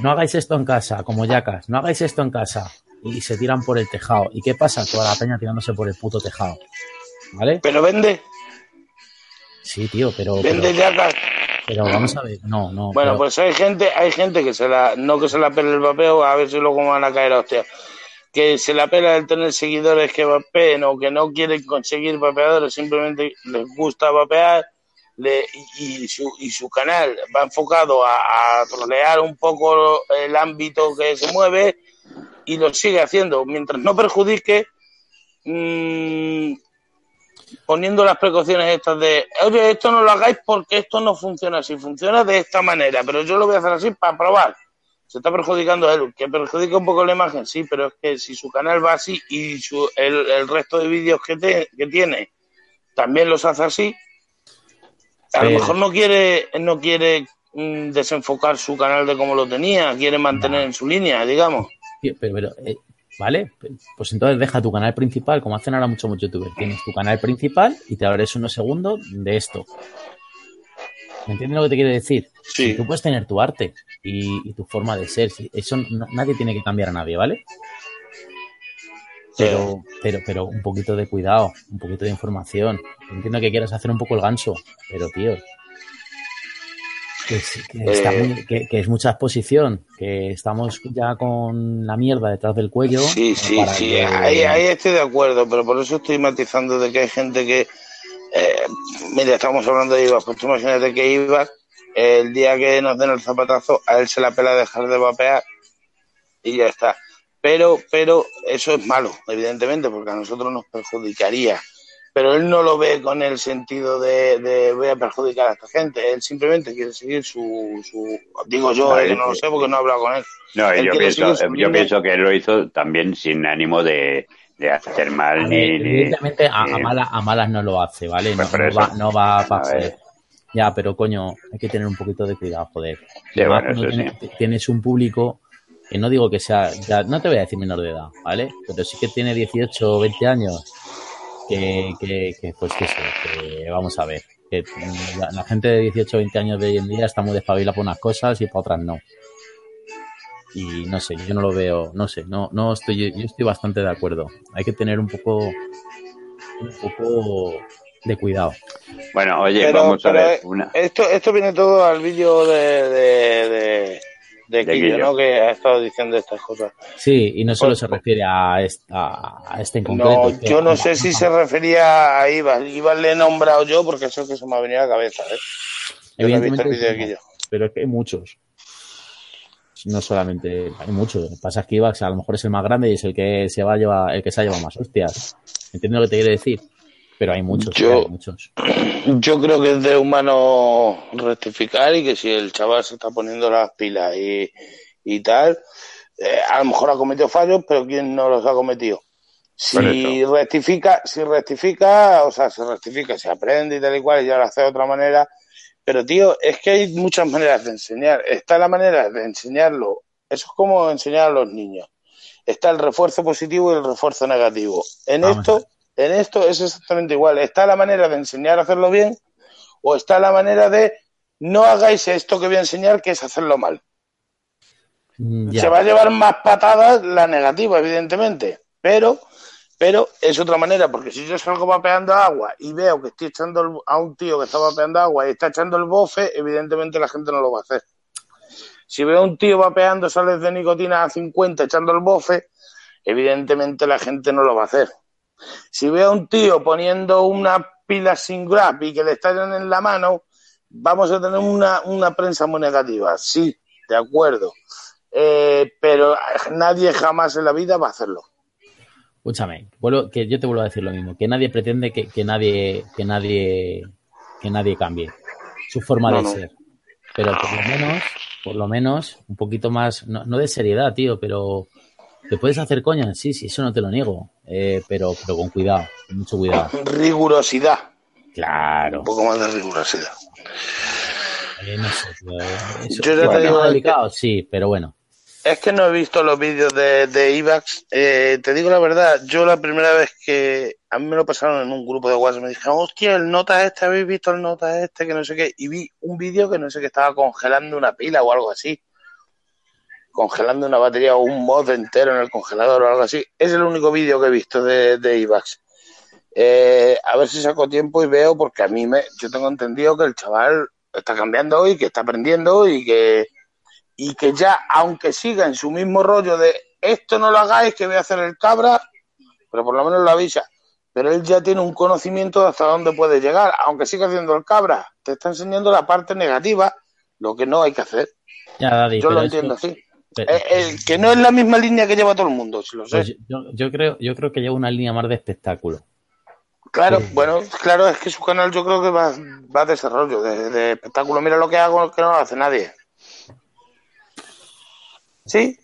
no hagáis esto en casa, como yacas, no hagáis esto en casa. Y se tiran por el tejado. ¿Y qué pasa? Toda la peña tirándose por el puto tejado. ¿Vale? Pero vende, Sí, tío, pero, vende pero, yacas. Pero vamos a ver, no, no. Bueno, pero- pues hay gente, hay gente que se la, no que se la pele el vapeo, a ver si luego van a caer hostia. Que se la pela el tener seguidores que vapeen o que no quieren conseguir vapeadores, simplemente les gusta vapear le- y, y su, y su canal va enfocado a, a trolear un poco el ámbito que se mueve y lo sigue haciendo mientras no perjudique mm, poniendo las precauciones estas de oye esto no lo hagáis porque esto no funciona así funciona de esta manera pero yo lo voy a hacer así para probar se está perjudicando a él que perjudica un poco la imagen sí pero es que si su canal va así y su, el, el resto de vídeos que, te- que tiene también los hace así a lo mejor no quiere no quiere mm, desenfocar su canal de como lo tenía quiere mantener No. en su línea digamos. Pero, pero, eh, ¿Vale? Pues entonces deja tu canal principal, como hacen ahora muchos youtubers. Tienes tu canal principal y te abres unos segundos de esto. ¿Me entiendes lo que te quiere decir? Sí. Tú puedes tener tu arte y, y tu forma de ser. Eso no- nadie tiene que cambiar a nadie, ¿vale? Pero, pero, pero un poquito de cuidado, un poquito de información. Entiendo que quieras hacer un poco el ganso, pero tío, que, es- que está Eh. muy- que- que es mucha exposición, que estamos ya con la mierda detrás del cuello. Sí, sí, sí, ahí, ahí estoy de acuerdo, pero por eso estoy matizando de que hay gente que, eh, mira, estamos hablando de Ibas, pues tú imagínate que Ibas, el día que nos den el zapatazo, a él se la pela dejar de vapear y ya está. Pero, pero eso es malo, evidentemente, porque a nosotros nos perjudicaría. Pero él no lo ve con el sentido de, de voy a perjudicar a esta gente. Él simplemente quiere seguir su, su digo yo, No, eh, él- no lo sé porque no he hablado con él. No, Él yo pienso, yo pienso que él lo hizo también sin ánimo de, de hacer A mal ver, ni, ni- evidentemente a, a ni- malas, a malas no lo hace, ¿vale? No, Pues no va, no va A joder. Ya, pero coño, hay que tener un poquito de cuidado, joder. Sí, Y más bueno, tienes, tienes un público que no digo que sea, ya, no te voy a decir menor de edad, ¿vale? Pero sí que tiene 18 o 20 años, que, que, que, pues que sé, que vamos a ver. Que la, la gente de 18 o 20 años de hoy en día está muy despabilada por unas cosas y para otras no. Y no sé, yo no lo veo, no sé, no, no estoy, yo estoy bastante de acuerdo. Hay que tener un poco, un poco de cuidado. Bueno, oye, Pero- vamos a ver eh, una... Esto, esto viene todo al vídeo de, de, de, de De Quillo, Quillo. ¿no? Que ha estado diciendo estas cosas. Sí, y no solo Pues- se refiere a, esta, a este en concreto. No, yo no sé si se refería a Iván. Iván le he nombrado yo porque eso es que se me ha venido a la cabeza, ¿eh? Yo no he visto el vídeo de Quillo. pero es que hay muchos. No solamente, hay muchos. Lo que pasa es que Ivax a lo mejor es el más grande y es el que se va a llevar, el que se ha llevado más hostias. ¿Entiendes lo que te quiere decir? Pero hay muchos, Yo- hay muchos. [clears throat] Yo creo que es de humano rectificar y que si el chaval se está poniendo las pilas y, y tal, eh, a lo mejor ha cometido fallos, pero ¿quién no los ha cometido? Si Correcto. rectifica, si rectifica, o sea, se rectifica, se aprende y tal y cual, y ya lo hace de otra manera. Pero, tío, es que hay muchas maneras de enseñar. Está la manera de enseñarlo. Eso es como enseñar a los niños. Está el refuerzo positivo y el refuerzo negativo. En Vamos esto, en esto es exactamente igual. Está la manera de enseñar a hacerlo bien o está la manera de no hagáis esto que voy a enseñar, que es hacerlo mal. Mm, ya. Se va a llevar más patadas la negativa, evidentemente, pero, pero es otra manera, porque si yo salgo vapeando agua y veo que estoy echando el- a un tío que está vapeando agua y está echando el bofe, evidentemente la gente no lo va a hacer. Si veo a un tío vapeando sales de nicotina a 50 echando el bofe, evidentemente la gente no lo va a hacer. Si veo a un tío poniendo una pila sin grab y que le estallan en la mano, vamos a tener una, una prensa muy negativa. Sí, de acuerdo. Eh, pero nadie jamás en la vida va a hacerlo. Escúchame, vuelvo, que yo te vuelvo a decir lo mismo, que nadie pretende que, que nadie, que nadie, que nadie cambie su forma No, de no. ser. Pero por lo menos, por lo menos, un poquito más, no, no de seriedad, tío, pero te puedes hacer coña, sí, sí, eso no te lo niego, eh, pero, pero con cuidado, con mucho cuidado. Rigurosidad. Claro. Un poco más de rigurosidad. Eh, no sé, tío, eh, eso- Yo ya ¿es te digo que- delicado? Sí, pero bueno. Es que no he visto los vídeos de, de IVAX. Eh, te digo la verdad, yo la primera vez que a mí me lo pasaron en un grupo de WhatsApp, me dijeron, hostia, el nota este, ¿habéis visto el nota este? Que no sé qué. Y vi un vídeo que no sé que estaba congelando una pila o algo así. Congelando una batería o un mod entero en el congelador o algo así. Es el único vídeo que he visto de, de IVAX. Eh, a ver si saco tiempo y veo, porque a mí me, yo tengo entendido que el chaval está cambiando y que está aprendiendo y que, y que ya, aunque siga en su mismo rollo de esto no lo hagáis, que voy a hacer el cabra, pero por lo menos lo avisa. Pero él ya tiene un conocimiento de hasta dónde puede llegar, aunque siga haciendo el cabra. Te está enseñando la parte negativa, lo que no hay que hacer. Ya, Yo lo entiendo así. Eh, eh, que no es la misma línea que lleva todo el mundo, si lo sé. pues yo, yo creo, yo creo que lleva una línea más de espectáculo. Claro, Sí. bueno, claro, es que su canal yo creo que va, va a desarrollo, de, de espectáculo. Mira lo que hago que no lo hace nadie. Sí,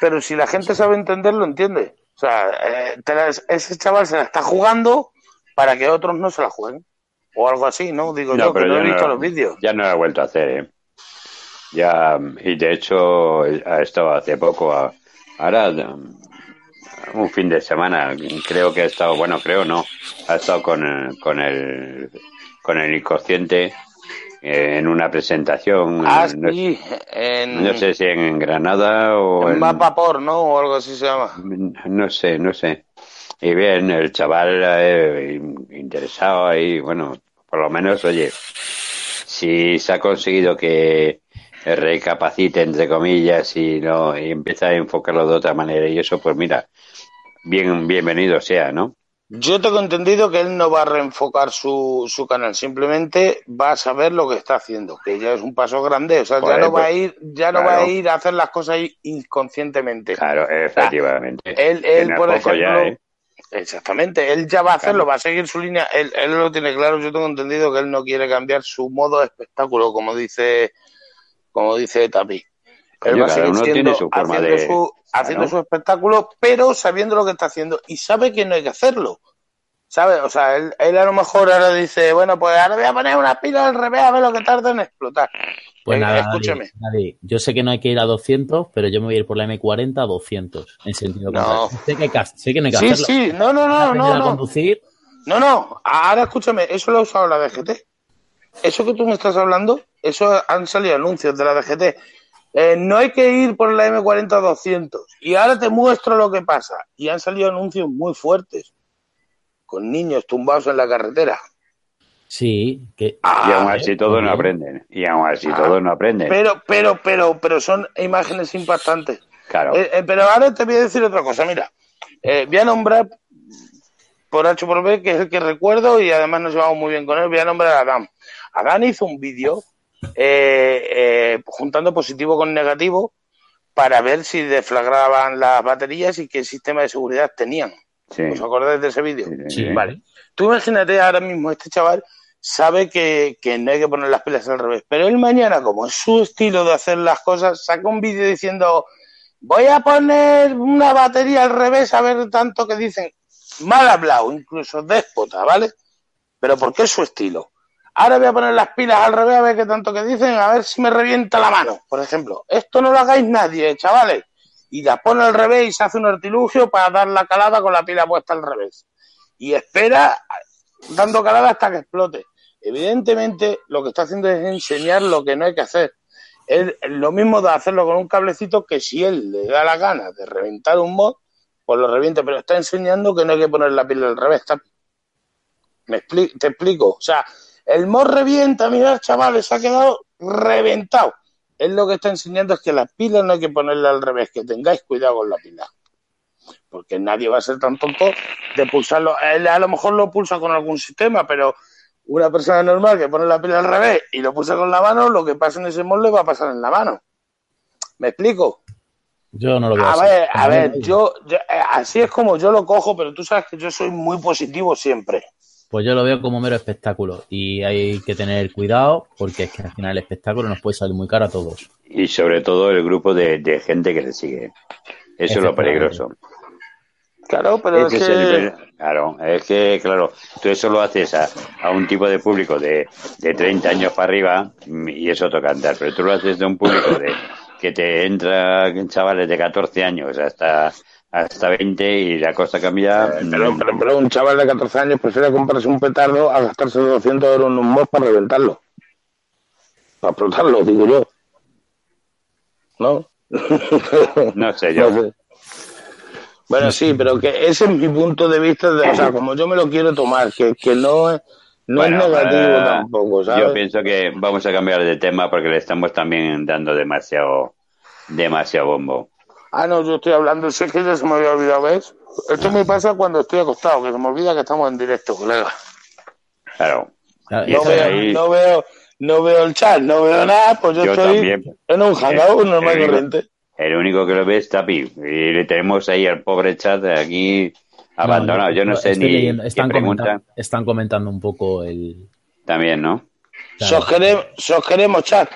pero si la gente sabe entenderlo, entiende. O sea, eh, la- ese chaval se la está jugando para que otros no se la jueguen. O algo así, ¿no? Digo No, yo, que no he visto no- los vídeos. Ya no lo he vuelto a hacer, ¿eh? Ya, y de hecho, ha estado hace poco. Ahora, un fin de semana. Creo que ha estado, bueno, creo no, ha estado con el, con el, con el inconsciente eh, en una presentación. Ah, no, sí, en, no sé si en Granada o en Vapor, ¿no? O algo así se llama. no sé, no sé. Y bien, el chaval eh, interesado ahí, bueno, por lo menos, oye, si se ha conseguido que recapacite, entre comillas, y no y empieza a enfocarlo de otra manera, y eso, pues mira, bien, bienvenido sea, ¿no? Yo tengo entendido que él no va a reenfocar su, su canal, simplemente va a saber lo que está haciendo, que ya es un paso grande, o sea, ya no va a pues, ir, ya no va a ir a hacer las cosas inconscientemente. Claro, efectivamente. Él, él por ejemplo, ya, ¿eh? exactamente, él ya va a hacerlo, Claro. va a seguir su línea, él, él lo tiene claro, yo tengo entendido que él no quiere cambiar su modo de espectáculo, como dice, como dice Tapi. Él va a seguir siendo, su forma haciendo, de- su, haciendo claro. su espectáculo, pero sabiendo lo que está haciendo y sabe que no hay que hacerlo. ¿Sabes? O sea, él, él a lo mejor ahora dice, bueno, pues ahora voy a poner una pila al revés a ver lo que tarda en explotar. Pues nada, escúchame. nadie, nadie. Yo sé que no hay que ir a 200, pero yo me voy a ir por la M40 a 200, en sentido No. Sé que, sé que no hay que Sí, hacerlo. sí, no, no, no, no, a no. conducir, No, no, ahora escúchame, eso lo ha usado la DGT. Eso que tú me estás hablando, eso han salido anuncios de la DGT. Eh, no hay que ir por la M40 a 200. Y ahora te muestro lo que pasa. Y han salido anuncios muy fuertes. Con niños tumbados en la carretera. sí, que Y Ah, aún así todos no aprenden. Y aún así Ah. todos no aprenden. Pero, pero, pero, pero son imágenes impactantes. Claro. Eh, eh, pero ahora te voy a decir otra cosa. Mira, eh, voy a nombrar por H por B, que es el que recuerdo y además nos llevamos muy bien con él. Voy a nombrar a Adam. Adam hizo un vídeo eh, eh, juntando positivo con negativo para ver si deflagraban las baterías y qué sistema de seguridad tenían. Sí. ¿Os acordáis de ese vídeo? Sí. Vale. Tú imagínate ahora mismo, este chaval sabe que, que no hay que poner las pilas al revés, pero él mañana, como es su estilo de hacer las cosas, saca un vídeo diciendo voy a poner una batería al revés a ver tanto que dicen. Mal hablado, incluso déspota, ¿vale? Pero porque es su estilo. Ahora voy a poner las pilas al revés a ver qué tanto que dicen, a ver si me revienta la mano, por ejemplo. Esto no lo hagáis nadie, chavales. Y las pone al revés y se hace un artilugio para dar la calada con la pila puesta al revés. Y espera dando calada hasta que explote. Evidentemente, lo que está haciendo es enseñar lo que no hay que hacer. Es lo mismo de hacerlo con un cablecito que si él le da la gana de reventar un mod, pues lo reviente, pero está enseñando que no hay que poner la pila al revés. ¿Me expli- te explico. O sea, el mod revienta, mirad, chavales, ha quedado reventado. Él lo que está enseñando es que las pilas no hay que ponerla al revés, que tengáis cuidado con la pila. Porque nadie va a ser tan tonto de pulsarlo. Él a lo mejor lo pulsa con algún sistema, pero una persona normal que pone la pila al revés y lo pulsa con la mano, lo que pasa en ese mod le va a pasar en la mano. ¿Me explico? yo no lo veo A así. ver, a ver, yo, yo- eh, así es como yo lo cojo, pero tú sabes que yo soy muy positivo siempre. Pues yo lo veo como mero espectáculo y hay que tener cuidado porque es que al final el espectáculo nos puede salir muy caro a todos. Y sobre todo el grupo de, de gente que le sigue. Eso es lo peligroso. Claro, pero es es que... claro, es que, claro, tú eso lo haces a, a un tipo de público de, de 30 años para arriba y es otro cantar, pero tú lo haces de un público de que te entra chavales de 14 años hasta hasta 20 y la cosa cambia. Eh, Pero, mm, pero, pero un chaval de 14 años prefiere comprarse un petardo a gastarse 200 euros en un mod para reventarlo. Para explotarlo, digo yo. ¿No? [laughs] No sé yo. No sé. Bueno, sí, pero que ese es mi punto de vista, de, o sea, como yo me lo quiero tomar, que, que no es, no Bueno, es negativo eh, tampoco, Yo ¿sabes? pienso que vamos a cambiar de tema porque le estamos también dando demasiado demasiado bombo. Ah, no, yo estoy hablando, sé que ya se me había olvidado, ¿ves? Esto me pasa cuando estoy acostado, que se me olvida que estamos en directo, colega. Claro. Claro, Y No veo, ahí- no veo, no veo el chat, no veo nada, pues yo, Yo estoy también. en un hangout Eh, normal y eh, corriente. El único que lo ve es Tapi. Y le tenemos ahí al pobre chat aquí No, abandonado. Yo no sé ni leyendo, qué están, pregunta. comentando, están comentando un poco el. También, ¿no? claro, Sos, queremos, sos queremos chat.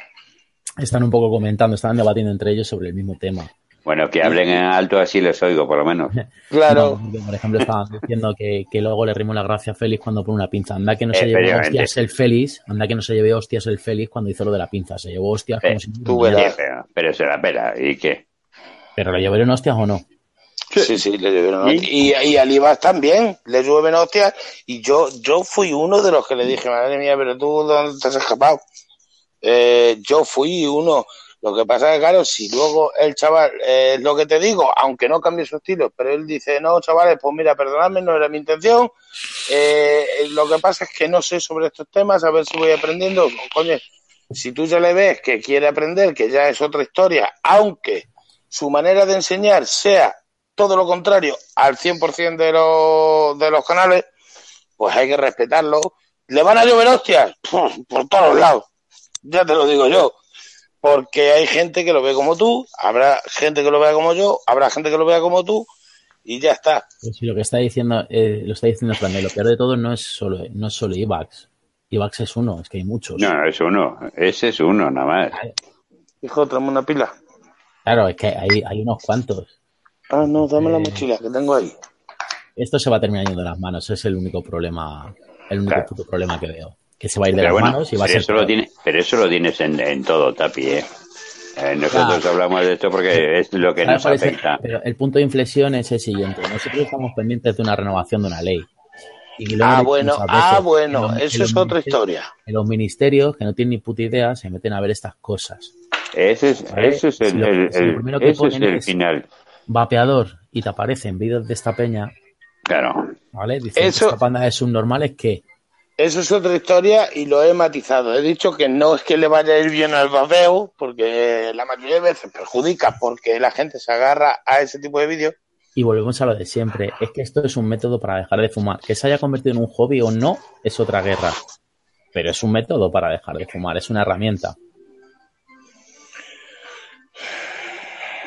están un poco comentando, están debatiendo entre ellos sobre el mismo tema. Bueno, que hablen en alto así les oigo, por lo menos. [laughs] Claro. No, por ejemplo, estaban diciendo que, que luego le rimó la gracia a Félix cuando pone una pinza. Anda que no se llevó Efectivamente. hostias el Félix, anda que no se llevó hostias el Félix cuando hizo lo de la pinza. Se llevó hostias como si tú verás. Sí, pero, pero se la pela. ¿Y qué? Pero le llevaron hostias o no. Sí, sí, le llovieron hostias. Y, y al Ibas también, le llueven hostias. Y yo, yo fui uno de los que le dije, madre mía, pero tú, ¿dónde te has escapado? Eh, yo fui uno. Lo que pasa es que, claro, si luego el chaval, eh, lo que te digo, aunque no cambie su estilo, pero él dice, no, chavales, pues mira, perdonadme, no era mi intención. Eh, lo que pasa es que no sé sobre estos temas, a ver si voy aprendiendo. Coño, si tú ya le ves que quiere aprender, que ya es otra historia, aunque su manera de enseñar sea todo lo contrario al 100% de los, de los canales, pues hay que respetarlo. ¿Le van a llover hostias? Por, por todos lados. Ya te lo digo yo. Porque hay gente que lo ve como tú, habrá gente que lo vea como yo, habrá gente que lo vea como tú, y ya está. Pues si lo que está diciendo, eh, lo está diciendo Fran, lo peor de todo no es solo, no es solo IVAX. IVAX es uno, es que hay muchos. No, es uno. Ese es uno, nada más. Hijo, tráeme una pila. Claro, es que hay, hay unos cuantos. Ah, no, dame la Eh. mochila que tengo ahí. Esto se va a terminar yendo de las manos, es el único problema, el único Claro. puto problema que veo. Que se va a ir de Pero las bueno, manos y va a pero ser. eso, lo tiene, pero eso lo tienes en, en todo, Tapi, ¿eh? Eh, nosotros Claro. hablamos de esto porque es lo que ¿Sabes nos el- afecta. pero el punto de inflexión es el siguiente. Nosotros estamos pendientes de una renovación de una ley. Y Ah, bueno, ah, bueno, en los- eso es otra historia. En los ministerios, que no tienen ni puta idea, se meten a ver estas cosas. Ese es, ¿Vale? ese es Si el, lo- el- si lo el- primero que ese es ponen el es- final. Vapeador y te aparecen vídeos de esta peña, Claro. ¿vale? Dicen Eso- que esta panda de subnormales que Eso es otra historia y lo he matizado. He dicho que no es que le vaya a ir bien al vapeo, porque la mayoría de veces perjudica porque la gente se agarra a ese tipo de vídeos. Y volvemos a lo de siempre. Es que esto es un método para dejar de fumar. Que se haya convertido en un hobby o no es otra guerra. Pero es un método para dejar de fumar. Es una herramienta.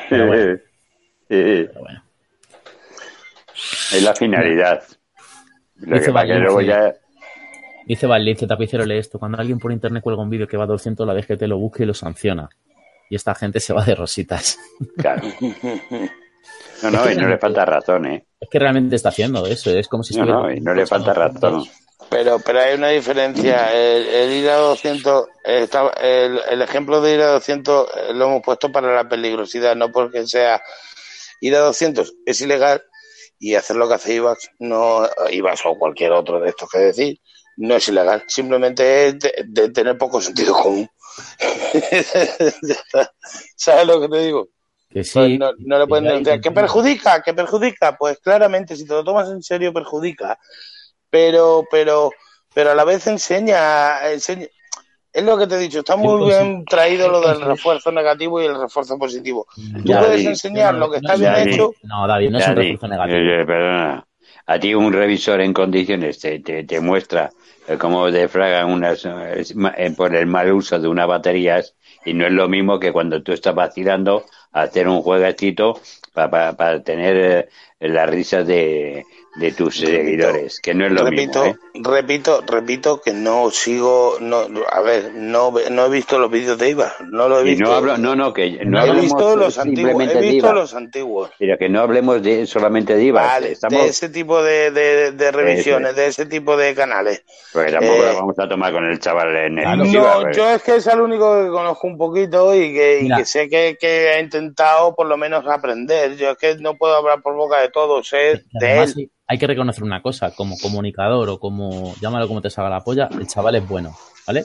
Pero bueno. Sí, sí. Pero bueno. Es la finalidad. Lo que pasa que luego ya. Dice Valencia Tapicero, lee esto. Cuando alguien por internet cuelga un vídeo que va a 200, la DGT lo busca y lo sanciona. Y esta gente se va de rositas. [laughs] Claro. No, no, y no le falta razón, ¿eh? Es que realmente está haciendo eso. Es como si No, estuviera... no, y no le falta razón. Pero, pero hay una diferencia. El, el ir a 200, eh, está- el, el ejemplo de ir a 200 eh, lo hemos puesto para la peligrosidad, no porque sea ir a 200 es ilegal y hacer lo que hace IVAX, no, IVAX o cualquier otro de estos que decir, no es ilegal. Simplemente es de, de tener poco sentido común. [laughs] ¿Sabes lo que te digo? Que sí. Pues no, no le pueden que ¿Que perjudica? ¿Que perjudica? Pues claramente, si te lo tomas en serio, perjudica. Pero, pero, pero a la vez enseña, enseña. Es lo que te he dicho, está muy Sí, bien traído lo del sí. refuerzo negativo y el refuerzo positivo. Tú Ya, puedes enseñar lo que está bien David. hecho. No, David, no es un refuerzo negativo. eh, eh, perdona. A ti un revisor en condiciones te, te, te muestra eh, cómo defragan unas eh, eh, por el mal uso de unas baterías y no es lo mismo que cuando tú estás vacilando hacer un jueguecito para tener eh, las risas de, de tus Repito, seguidores, que no es lo repito, mismo. ¿eh? repito, repito que no sigo, no, a ver, no, ve- no he visto los vídeos de IVA, no lo he Y visto. no hablo, no, no, que no he visto los antiguos, he visto los antiguos. pero que no hablemos de solamente de IVA. Vale, Estamos, de ese tipo de, de, de revisiones, de ese tipo de canales. porque tampoco eh, la vamos a tomar con el chaval en Claro. exclusiva, No, pues. yo es que es el único que conozco un poquito y que, y sé que, que ha intentado por lo menos aprender. Yo es que no puedo hablar por boca de todos, sé de él. sí, hay que reconocer una cosa, como comunicador o como, llámalo como te salga la polla, el chaval es bueno, ¿vale?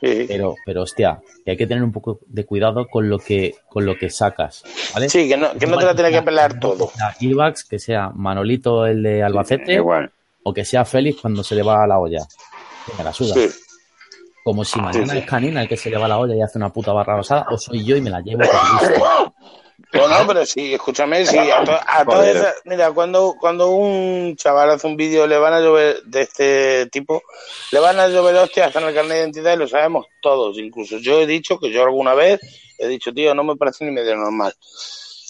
Sí, Pero, pero hostia, que hay que tener un poco de cuidado con lo que, con lo que sacas, ¿vale? Sí, que no, que no te la tiene que pelar todo. Ivax, que sea Manolito el de Albacete, Igual. o que sea Félix cuando se le va a la olla. Que me la suda. Sí. Como si mañana sí. es Canina el que se le va a la olla y hace una puta barra rosada, o soy yo y me la llevo [laughs] por listo. No, no, pero sí, escúchame, sí, a, to- a todas esas- mira, cuando, cuando un chaval hace un vídeo le van a llover de este tipo, le van a llover hostias en el carnet de identidad y lo sabemos todos, incluso yo he dicho que yo alguna vez he dicho, tío, no me parece ni medio normal.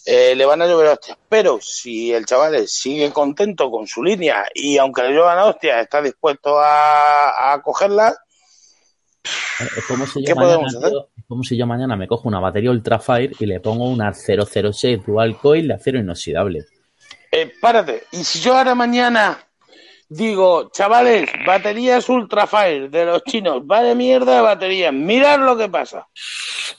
Eh, le van a llover hostias, pero si el chaval sigue contento con su línea y aunque le lluevan hostias está dispuesto a, a cogerlas, si ¿Qué podemos hacer? Como si yo mañana me cojo una batería Ultrafire y le pongo una 006 Dual Coil de acero inoxidable. Eh, párate. Y si yo ahora mañana digo, chavales, baterías Ultrafire de los chinos, va de mierda de baterías, mirad lo que pasa.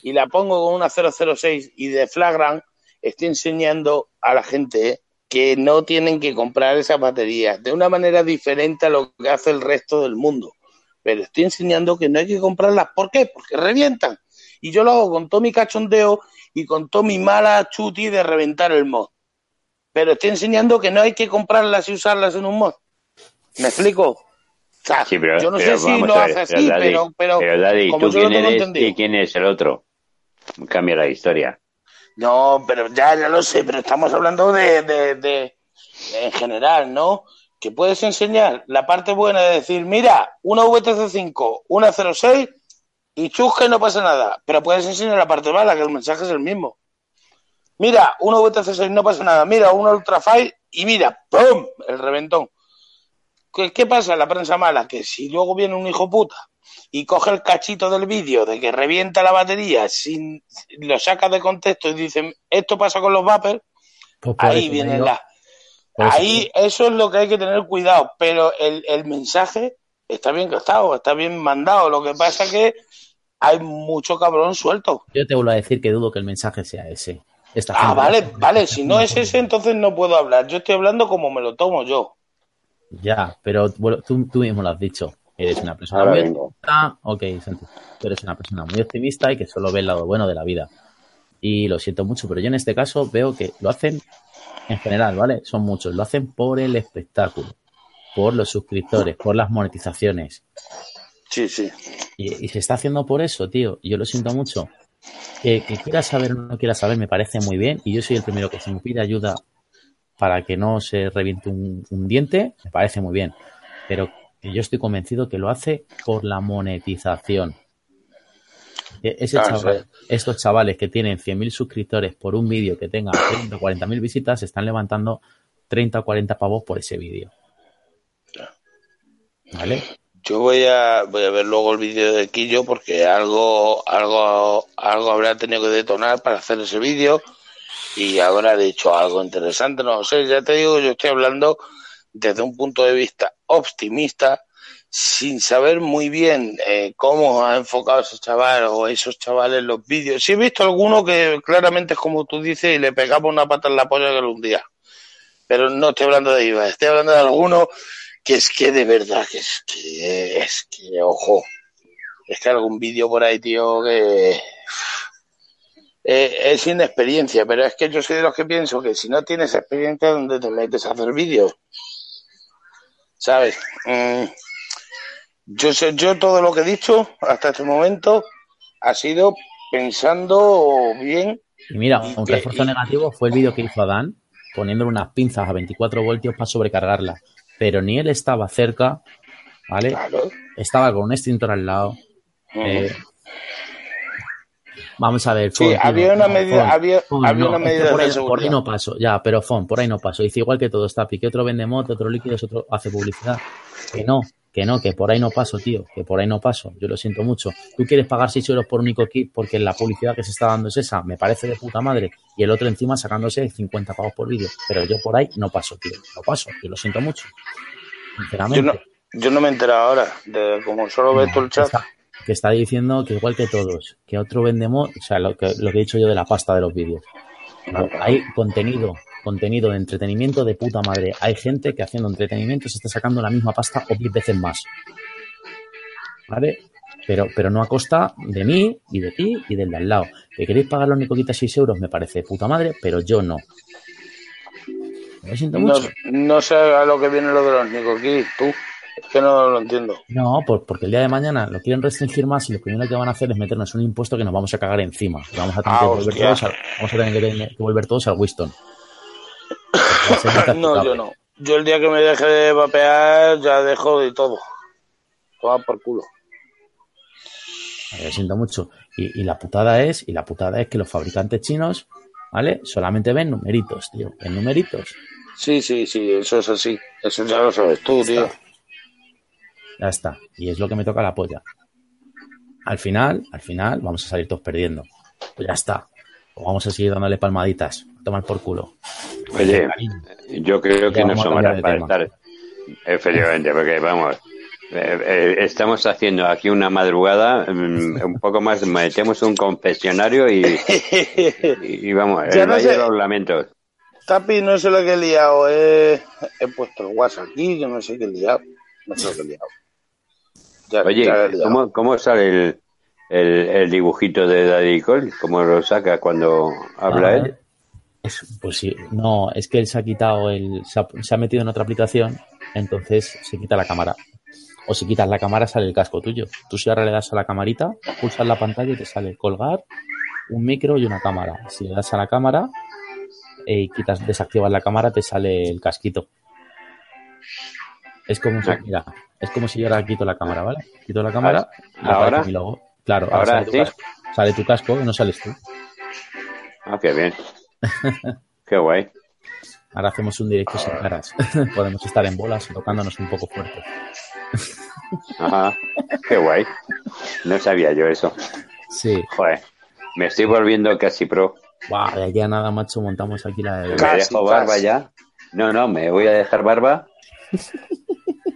Y la pongo con una 006 y deflagran estoy enseñando a la gente que no tienen que comprar esas baterías de una manera diferente a lo que hace el resto del mundo. Pero estoy enseñando que no hay que comprarlas. ¿Por qué? Porque revientan. Y yo lo hago con todo mi cachondeo y con todo mi mala chuti de reventar el mod. Pero estoy enseñando que no hay que comprarlas y usarlas en un mod. ¿Me explico? O sea, Sí, pero, yo no pero sé si lo hace así, Daddy, pero, pero, Daddy, como ¿tú yo lo quién tengo eres entendido. y quién es el otro? Cambia la historia. No, pero ya, ya lo sé, pero estamos hablando de, de, de- en general, ¿no? Que puedes enseñar la parte buena de decir, mira, una VTC 5, una 06 y chusca y no pasa nada. Pero puedes enseñar la parte mala, que el mensaje es el mismo. Mira, una VTC 6 no pasa nada. Mira, una Ultrafire y mira, ¡pum! El reventón. ¿Qué, qué pasa en la prensa mala? Que si luego viene un hijo puta y coge el cachito del vídeo de que revienta la batería, sin, lo saca de contexto y dicen, esto pasa con los vapers, Pues ahí viene la... Ahí eso es lo que hay que tener cuidado, pero el, el mensaje está bien gastado, está bien mandado. Lo que pasa que hay mucho cabrón suelto. Yo te vuelvo a decir que dudo que el mensaje sea ese. Esta Ah, vale, vale, si no es ese, entonces no puedo hablar. Yo estoy hablando como me lo tomo yo. Ya, pero bueno, tú, tú mismo lo has dicho. Eres una persona Ahora muy vengo. optimista. Ok, Santi. Tú eres una persona muy optimista y que solo ve el lado bueno de la vida. Y lo siento mucho, pero yo en este caso veo que lo hacen en general, ¿vale? Son muchos. Lo hacen por el espectáculo, por los suscriptores, por las monetizaciones. Sí, sí. Y, y se está haciendo por eso, tío. Yo lo siento mucho. Que, que quiera saber o no quiera saber me parece muy bien. Y yo soy el primero que si me pide ayuda para que no se reviente un, un diente, me parece muy bien. Pero yo estoy convencido que lo hace por la monetización. E- Ese chaval- estos chavales que tienen 100.000 suscriptores por un vídeo que tenga 30 o 40.000 visitas, están levantando 30 o 40 pavos por ese vídeo. ¿Vale? Yo voy a, voy a ver luego el vídeo de Quillo porque algo, algo, algo habrá tenido que detonar para hacer ese vídeo y habrá dicho algo interesante. No sé, ya te digo, yo estoy hablando desde un punto de vista optimista, sin saber muy bien eh, cómo ha enfocado ese chaval o esos chavales los vídeos. Sí he visto alguno que claramente es como tú dices y le pegaba una pata en la polla que lo hundía. Pero no estoy hablando de IVA, estoy hablando de alguno que es que de verdad que es que es que ojo. Es que algún vídeo por ahí tío que eh, es inexperiencia pero es que yo soy de los que pienso que si no tienes experiencia dónde te metes a hacer vídeos sabes Mm, yo sé yo todo lo que he dicho hasta este momento ha sido pensando bien Y mira, un refuerzo y- negativo fue el vídeo que hizo Adán poniéndole unas pinzas a 24 voltios para sobrecargarla. Pero ni él estaba cerca, ¿vale? claro Estaba con un extintor al lado. Eh, vamos a ver. sí Fon, tío, había una medida había, una medida por, de ahí, por ahí no paso. Ya, pero Fon, por ahí no paso. Dice igual que todo está que otro vende moto, otro líquidos, otro hace publicidad. Que no, que no, que por ahí no paso, tío. Que por ahí no paso. Yo lo siento mucho. Tú quieres pagar 6 euros por único kit porque la publicidad que se está dando es esa. Me parece de puta madre. Y el otro encima sacándose 50 pavos por vídeo. Pero yo por ahí no paso, tío. No paso. Yo lo siento mucho. Sinceramente. yo no yo no me he enterado ahora de como solo ves tú el que chat está, que está diciendo que igual que todos, que otro vendemos, o sea, lo que, lo que he dicho yo de la pasta de los vídeos. No, hay contenido, contenido de entretenimiento de puta madre. Hay gente que haciendo entretenimiento se está sacando la misma pasta o 10 veces más. ¿Vale? Pero, pero no a costa de mí y de ti y del de al lado. Que queréis pagar los Nicoquitas 6 euros me parece de puta madre, pero yo no. Me siento No, mucho. no sé a lo que viene lo de los Nicoquis, tú. Es que no lo entiendo. No, por- porque el día de mañana lo quieren restringir más y lo primero que van a hacer es meternos un impuesto que nos vamos a cagar encima. Vamos a tener, Ah, que, volver todos al, vamos a tener que, tener que volver todos al Winston. [laughs] No, yo no. Yo el día que me deje de vapear ya dejo de todo. Toma por culo. Lo siento mucho. Y, y la putada es, y la putada es que los fabricantes chinos, ¿vale? Solamente ven numeritos, tío. Ven numeritos. Sí, sí, sí, eso es así. Eso ya lo sabes tú, tío. Ya está. Y es lo que me toca la polla. Al final, al final, vamos a salir todos perdiendo. Pues ya está. O vamos a seguir dándole palmaditas. Tomar por culo. Oye, yo creo que no cambiar de para estar. Efectivamente, porque vamos, Eh, eh, estamos haciendo aquí una madrugada, mm, un poco más, metemos un confesionario y, y, y vamos, Ya el no Valle sé. de los Lamentos. Tapi, no sé lo que he liado. He, he puesto el WhatsApp aquí, que no sé qué he liado. No sé lo que he liado. Ya, Oye, ya he liado. ¿cómo, cómo sale el, el, el dibujito de Daddy Cole? ¿Cómo lo saca cuando habla Ah, él? Es- pues sí, no, es que él se ha quitado el. Se ha, se ha metido en otra aplicación, entonces se quita la cámara. O si quitas la cámara, sale el casco tuyo. Tú si ahora le das a la camarita, pulsas la pantalla y te sale colgar, un micro y una cámara. Si le das a la cámara eh, y quitas, desactivas la cámara, te sale el casquito. Es como, si- mira, es como si yo ahora quito la cámara, ¿vale? Quito la cámara y ¿Ahora? mi logo. Claro, ahora, ¿Ahora sale, tu sí? casco, sale tu casco y no sales tú. Ah, qué bien. Qué guay. Ahora hacemos un directo sin caras. [laughs] Podemos estar en bolas y tocándonos un poco fuerte. Ajá. Qué guay. No sabía yo eso. Sí. Joder. Me estoy volviendo casi pro. Buah, de aquí a nada, macho, montamos aquí la de... ¿Me dejo barba ya? No, no, me voy a dejar barba. [laughs]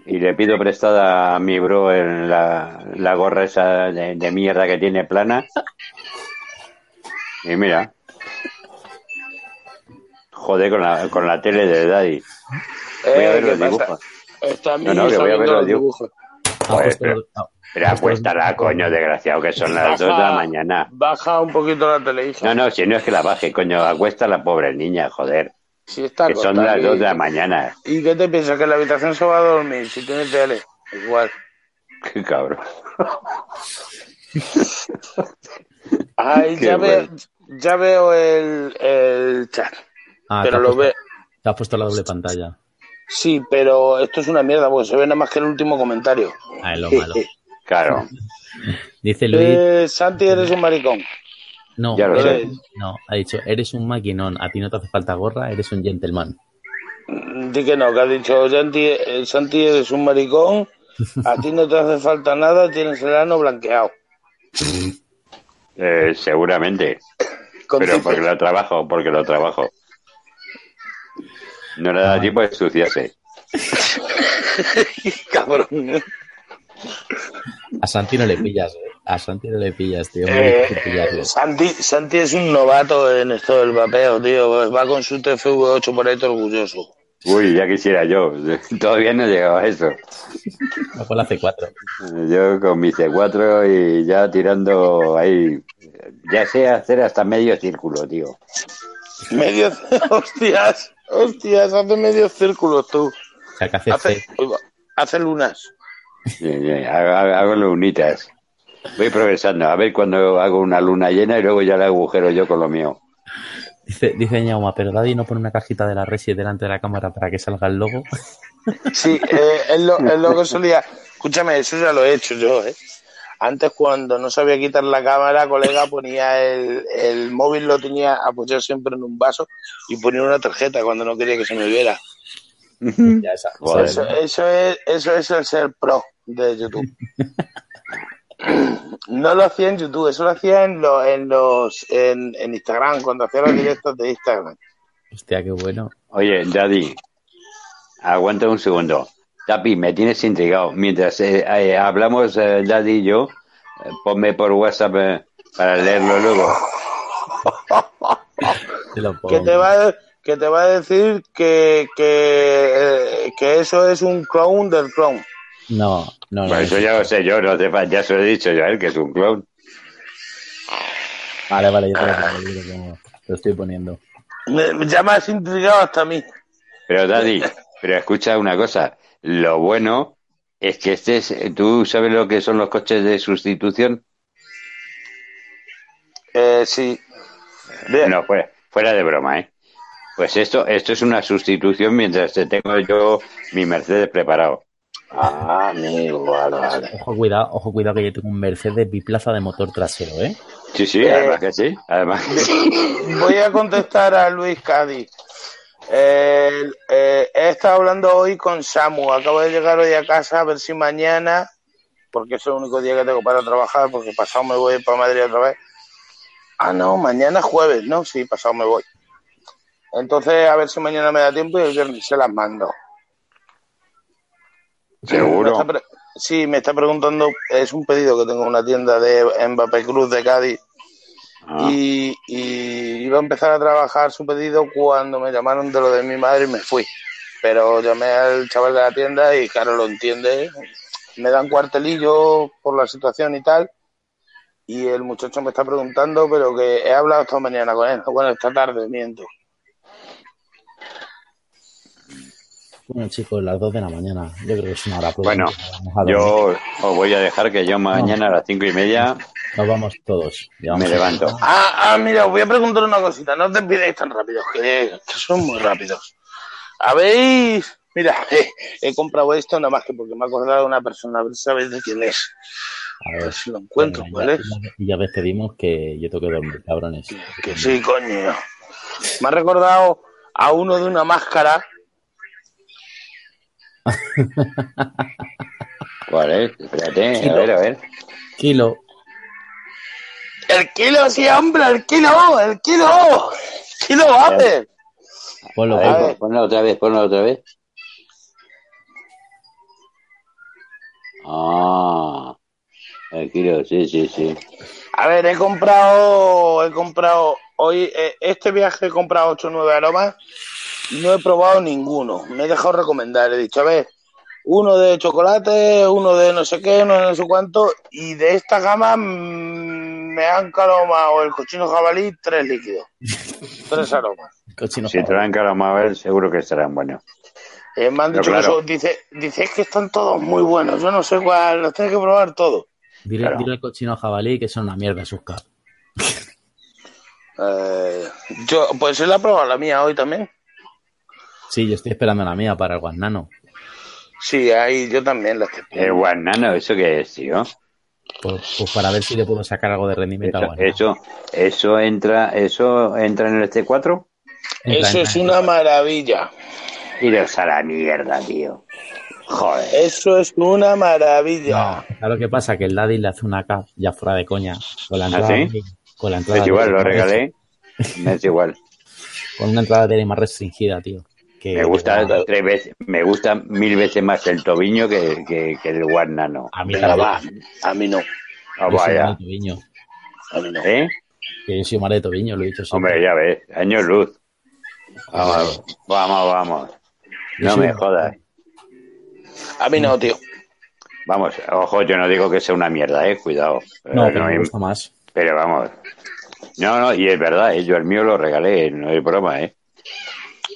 Y le pido prestada a mi bro en la, la gorra esa de, de mierda que tiene plana. Y mira. Joder con la, con la tele de Daddy. Voy a Eh, ver ¿qué los pasa? dibujos. Está No, no, que voy a ver los dibujos. Ah, Joder, pues, pero- no. Pero acuéstala, coño, desgraciado, que son las dos de la mañana. Baja un poquito la tele, hija. No, no, si no es que la baje, coño, acuesta la pobre niña, joder. Si está Que son las aquí. dos de la mañana. ¿Y qué te piensas? ¿Que en la habitación se va a dormir si tiene tele? Igual. [laughs] Qué cabrón. Ay, [laughs] Qué ya, veo, bueno. ya veo el, el chat. Ah, pero te, lo has ve. puesto, te has puesto la doble pantalla. Sí, pero esto es una mierda porque se ve nada más que el último comentario. Ah, es lo malo. [laughs] Claro. Dice Luis... Eh, Santi, eres un maricón. No, ya lo sé. eres- no, ha dicho, eres un maquinón, a ti no te hace falta gorra, eres un gentleman. Mm, Di que no, que ha dicho Santi, eh, Santi, eres un maricón. A ti no te hace falta nada, tienes el ano blanqueado. Eh, seguramente. Pero porque lo trabajo, porque lo trabajo. No le da tiempo de ensuciarse. [laughs] [laughs] Cabrón. A Santi no le pillas, eh. A Santi no le pillas, tío. Eh. Santi, Santi es un novato en esto del vapeo, tío. Va con su TFV8 por ahí todo orgulloso. Uy, ya quisiera yo. [laughs] Todavía no he llegado a eso. Va con la C4. Yo con mi C4 y ya tirando ahí. Ya sé hacer hasta medio círculo, tío. Medio, hostias, hostias, hace medio círculo tú. O sea, que hace Hace, hace lunas. Hago, hago lunitas. Voy progresando. A ver cuando hago una luna llena y luego ya la agujero yo con lo mío. Dice, dice Ñauma, pero Daddy no pone una cajita de la Resi delante de la cámara para que salga el logo. Sí, eh, es, lo, es lo que solía. Escúchame, eso ya lo he hecho yo, ¿eh? Antes, cuando no sabía quitar la cámara, colega, ponía el, el móvil, lo tenía apoyado siempre en un vaso y ponía una tarjeta cuando no quería que se me viera. Ya, esa- Joder. Eso, eso, es, eso es el ser pro de YouTube. [laughs] No lo hacía en YouTube, eso lo hacía en, lo- en los en, en Instagram, cuando hacía los directos de Instagram. Hostia, qué bueno. Oye, Daddy, aguanta un segundo. Tapi, me tienes intrigado. Mientras eh, eh, hablamos, eh, Daddy y yo, eh, ponme por WhatsApp eh, para leerlo luego. [laughs] Que te va, a- que te va a decir que, que, eh, que eso es un clone del clone. No, no, no. Pues eso ya lo sé yo, no te ya se lo he dicho yo a él, que es un clown. Vale, vale, yo te lo lo estoy poniendo. Me- ya me has intrigado hasta a mí. Pero Daddy, pero escucha una cosa. Lo bueno es que este es, ¿tú sabes lo que son los coches de sustitución? Eh, sí. Bien. No, fuera, fuera de broma, ¿eh? Pues esto, esto es una sustitución mientras te tengo yo mi Mercedes preparado. Ah, amigo, vale, vale. Ojo, cuidado, ojo, cuidado que yo tengo un Mercedes biplaza de motor trasero, ¿eh? Sí, sí, Eh. además que sí. Además que sí. [laughs] Voy a contestar a Luis Cádiz. Eh, eh, he estado hablando hoy con Samu. Acabo de llegar hoy a casa a ver si mañana, porque es el único día que tengo para trabajar, porque pasado me voy para Madrid otra vez. Ah, no, mañana es jueves, ¿no? Sí, pasado me voy. Entonces, a ver si mañana me da tiempo y el viernes se las mando. Seguro. sí, me está preguntando, es un pedido que tengo en una tienda de Mbappé Cruz de Cádiz Ah, y, y iba a empezar a trabajar su pedido cuando me llamaron de lo de mi madre y me fui. Pero llamé al chaval de la tienda y claro, lo entiende. Me dan cuartelillo por la situación y tal. Y el muchacho me está preguntando, pero que he hablado esta mañana con él. Bueno, esta tarde, miento. Bueno, chicos, las 2 de la mañana. Yo creo que es una hora Bueno, yo os voy a dejar que yo mañana a las cinco y media Nos vamos todos. Ya me levanto. Ah, ah, mira, os voy a preguntar una cosita. No os despidáis tan rápido, que, que son muy rápidos. ¿Habéis...? Mira, [laughs] eh, he comprado esto nada más que porque me ha acordado de una persona. A ver sabéis de quién es. A A ver, si lo encuentro, venga, ¿cuál es? ya, ya ves, pedimos que yo tengo que dormir, cabrones. Que sí, coño. Me ha recordado a uno de una máscara. [laughs] ¿Cuál es? Espérate, a ver, a ver. Kilo. ¡El kilo, sí, hombre! ¡El kilo! ¡El kilo! ¡Kilo Vapor! Ponlo, ver, ponlo otra vez, ponlo otra vez. Ah, el kilo, sí, sí, sí. A ver, he comprado, he comprado, hoy, eh, este viaje he comprado 8 o 9 aromas y no he probado ninguno. Me he dejado recomendar, he dicho, a ver, uno de chocolate, uno de no sé qué, uno de no sé cuánto, y de esta gama mm, me han calomado el cochino jabalí tres líquidos, [laughs] tres aromas. Cochino Si te lo han calomado a ver, seguro que estarán buenos. Eh, me han dicho que son- dice, dice que están todos muy buenos, yo no sé cuál, los tengo que probar todos. Dile, Claro. dile al cochino jabalí que son una mierda sus cap. Eh, yo, pues él ha probado la mía hoy también. Sí, yo estoy esperando la mía para el guanano. Sí, ahí yo también la estoy El guanano, ¿eso qué es, tío? Pues, pues para ver si le puedo sacar algo de rendimiento Eso, eso, eso entra, eso entra en el T4 Entra, Eso es una maravilla. Iros a la mierda, tío. Joder. Eso es una maravilla. No, ¿sabes lo que pasa? Que el Daddy le hace una cap ya fuera de coña. Con la entrada, ¿Ah, sí? con la entrada es igual, lo regalé. Me es [laughs] igual. Con una entrada de más restringida, tío. Que, Me gusta tres veces, me gusta mil veces más el tobiño que, que, que el guanano. A mí también. va. A mí no. Soy vaya. Tobiño. A mí no. ¿Eh? Que yo soy Mare Tobiño, lo he dicho siempre. Hombre, ya ves, años luz. Vamos, vamos, vamos. No me jodas. A mí no, tío. Vamos, ojo, yo no digo que sea una mierda, eh, cuidado. No, Eh, pero me gusta más. pero vamos. No, no, y es verdad, eh, yo el mío lo regalé, no es broma, ¿eh?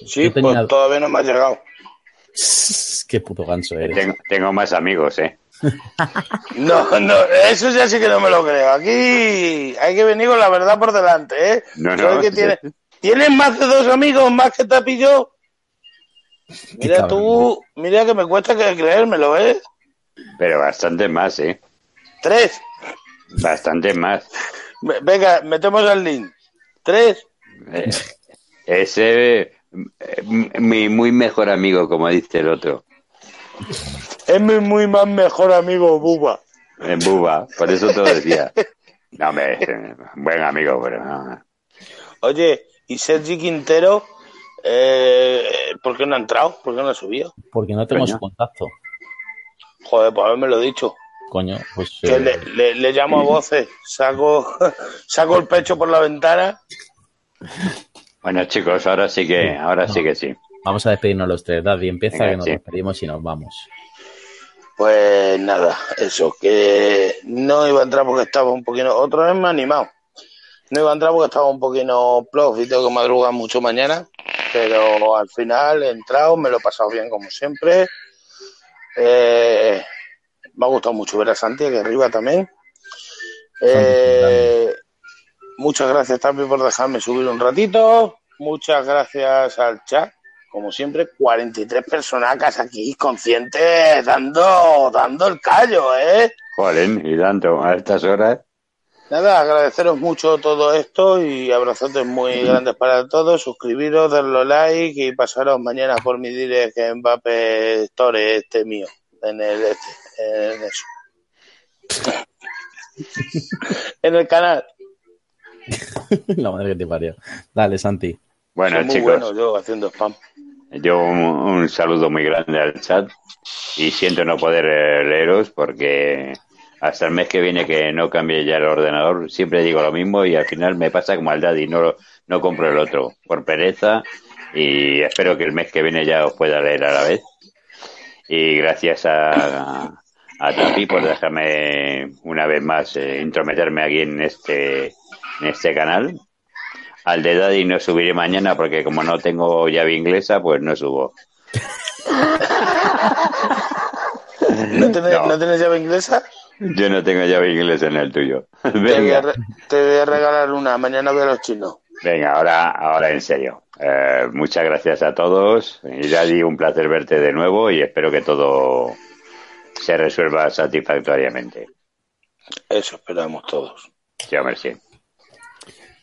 Sí, Yo tenía- pues todavía no me ha llegado. Qué puto ganso eres. Tengo, tengo más amigos, ¿eh? [laughs] No, no, eso ya sí que no me lo creo. Aquí hay que venir con la verdad por delante, ¿eh? No, ¿Sabes no. que tiene- ¿Tienes más de dos amigos más que Tapi y yo? Mira tú, mira que me cuesta que creérmelo, ¿eh? Pero bastante más, ¿eh? Tres. Bastante más. Ve- Venga, metemos el link. Tres. Eh, ese, mi muy mejor amigo, como dice el otro, Es mi muy más mejor amigo, Buba. en Buba, por eso te lo decía. No, eh, buen amigo, pero no. Oye, y Sergi Quintero, eh, ¿por qué no ha entrado? ¿Por qué no ha subido? Porque no tengo Coño. su contacto. Joder, pues haberme lo dicho. Coño, pues. Que eh, le, le- le llamo a voces, saco, [laughs] saco el pecho por la ventana. Bueno, chicos, ahora sí que, ahora sí que sí. Vamos a despedirnos los tres. Daddy, empieza Venga, que nos sí. despedimos y nos vamos. Pues nada, eso, que no iba a entrar porque estaba un poquito, otra vez me ha animado. No iba a entrar porque estaba un poquito plof y tengo que madrugar mucho mañana, pero al final he entrado, me lo he pasado bien como siempre. Eh, me ha gustado mucho ver a Santi aquí arriba también. Eh, muchas gracias también por dejarme subir un ratito. Muchas gracias al chat. Como siempre, 43 personacas aquí conscientes dando, dando el callo, ¿eh? Joder, y tanto, a estas horas. Nada, agradeceros mucho todo esto y abrazotes muy grandes para todos. Suscribiros, darle like y pasaros mañana por mi direct en Mbappé Store, este mío, en el este, en eso. [laughs] en el canal. [laughs] La madre que te parió. Dale, Santi. Bueno, Soy muy chicos, bueno yo haciendo spam. yo un, un saludo muy grande al chat y siento no poder eh, leeros porque hasta el mes que viene que no cambie ya el ordenador, siempre digo lo mismo y al final me pasa como al daddy, no, no compro el otro por pereza y espero que el mes que viene ya os pueda leer a la vez. Y gracias a, a Tapi por dejarme una vez más eh, intrometerme aquí en este, en este canal. Al de Daddy no subiré mañana porque como no tengo llave inglesa, pues no subo. [laughs] ¿No tenés, No. ¿no tenés llave inglesa? Yo no tengo llave inglesa en el tuyo. [laughs] Te voy, a, Venga, te voy a regalar una. Mañana voy a los chinos. venga, ahora, ahora en serio. Eh, muchas gracias a todos. Y Daddy, un placer verte de nuevo y espero que todo se resuelva satisfactoriamente. Eso esperamos todos. Sí, hombre, sí.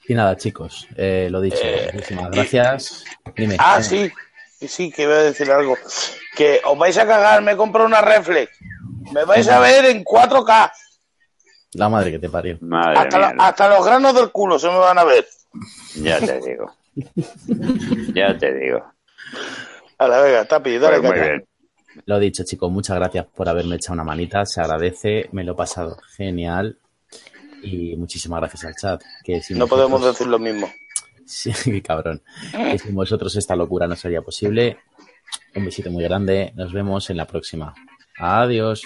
Y nada, chicos, eh, lo dicho. Eh, muchísimas gracias. Dime. Ah, sí. Sí, sí, que iba a decir algo. Que os vais a cagar, me compro una reflex. Me vais a ver en 4K. La madre que te parió. Madre Hasta, mía. lo- hasta los granos del culo se me van a ver. Ya te digo. [laughs] Ya te digo. A la vega, Tapi, dale Pues muy caca. bien. Lo dicho, chicos, muchas gracias por haberme echado una manita. Se agradece, me lo he pasado genial. Y muchísimas gracias al chat. Que sin No podemos vosotros- decir lo mismo. Sí, [laughs] cabrón. Que sin vosotros esta locura no sería posible. Un besito muy grande. Nos vemos en la próxima. Adiós.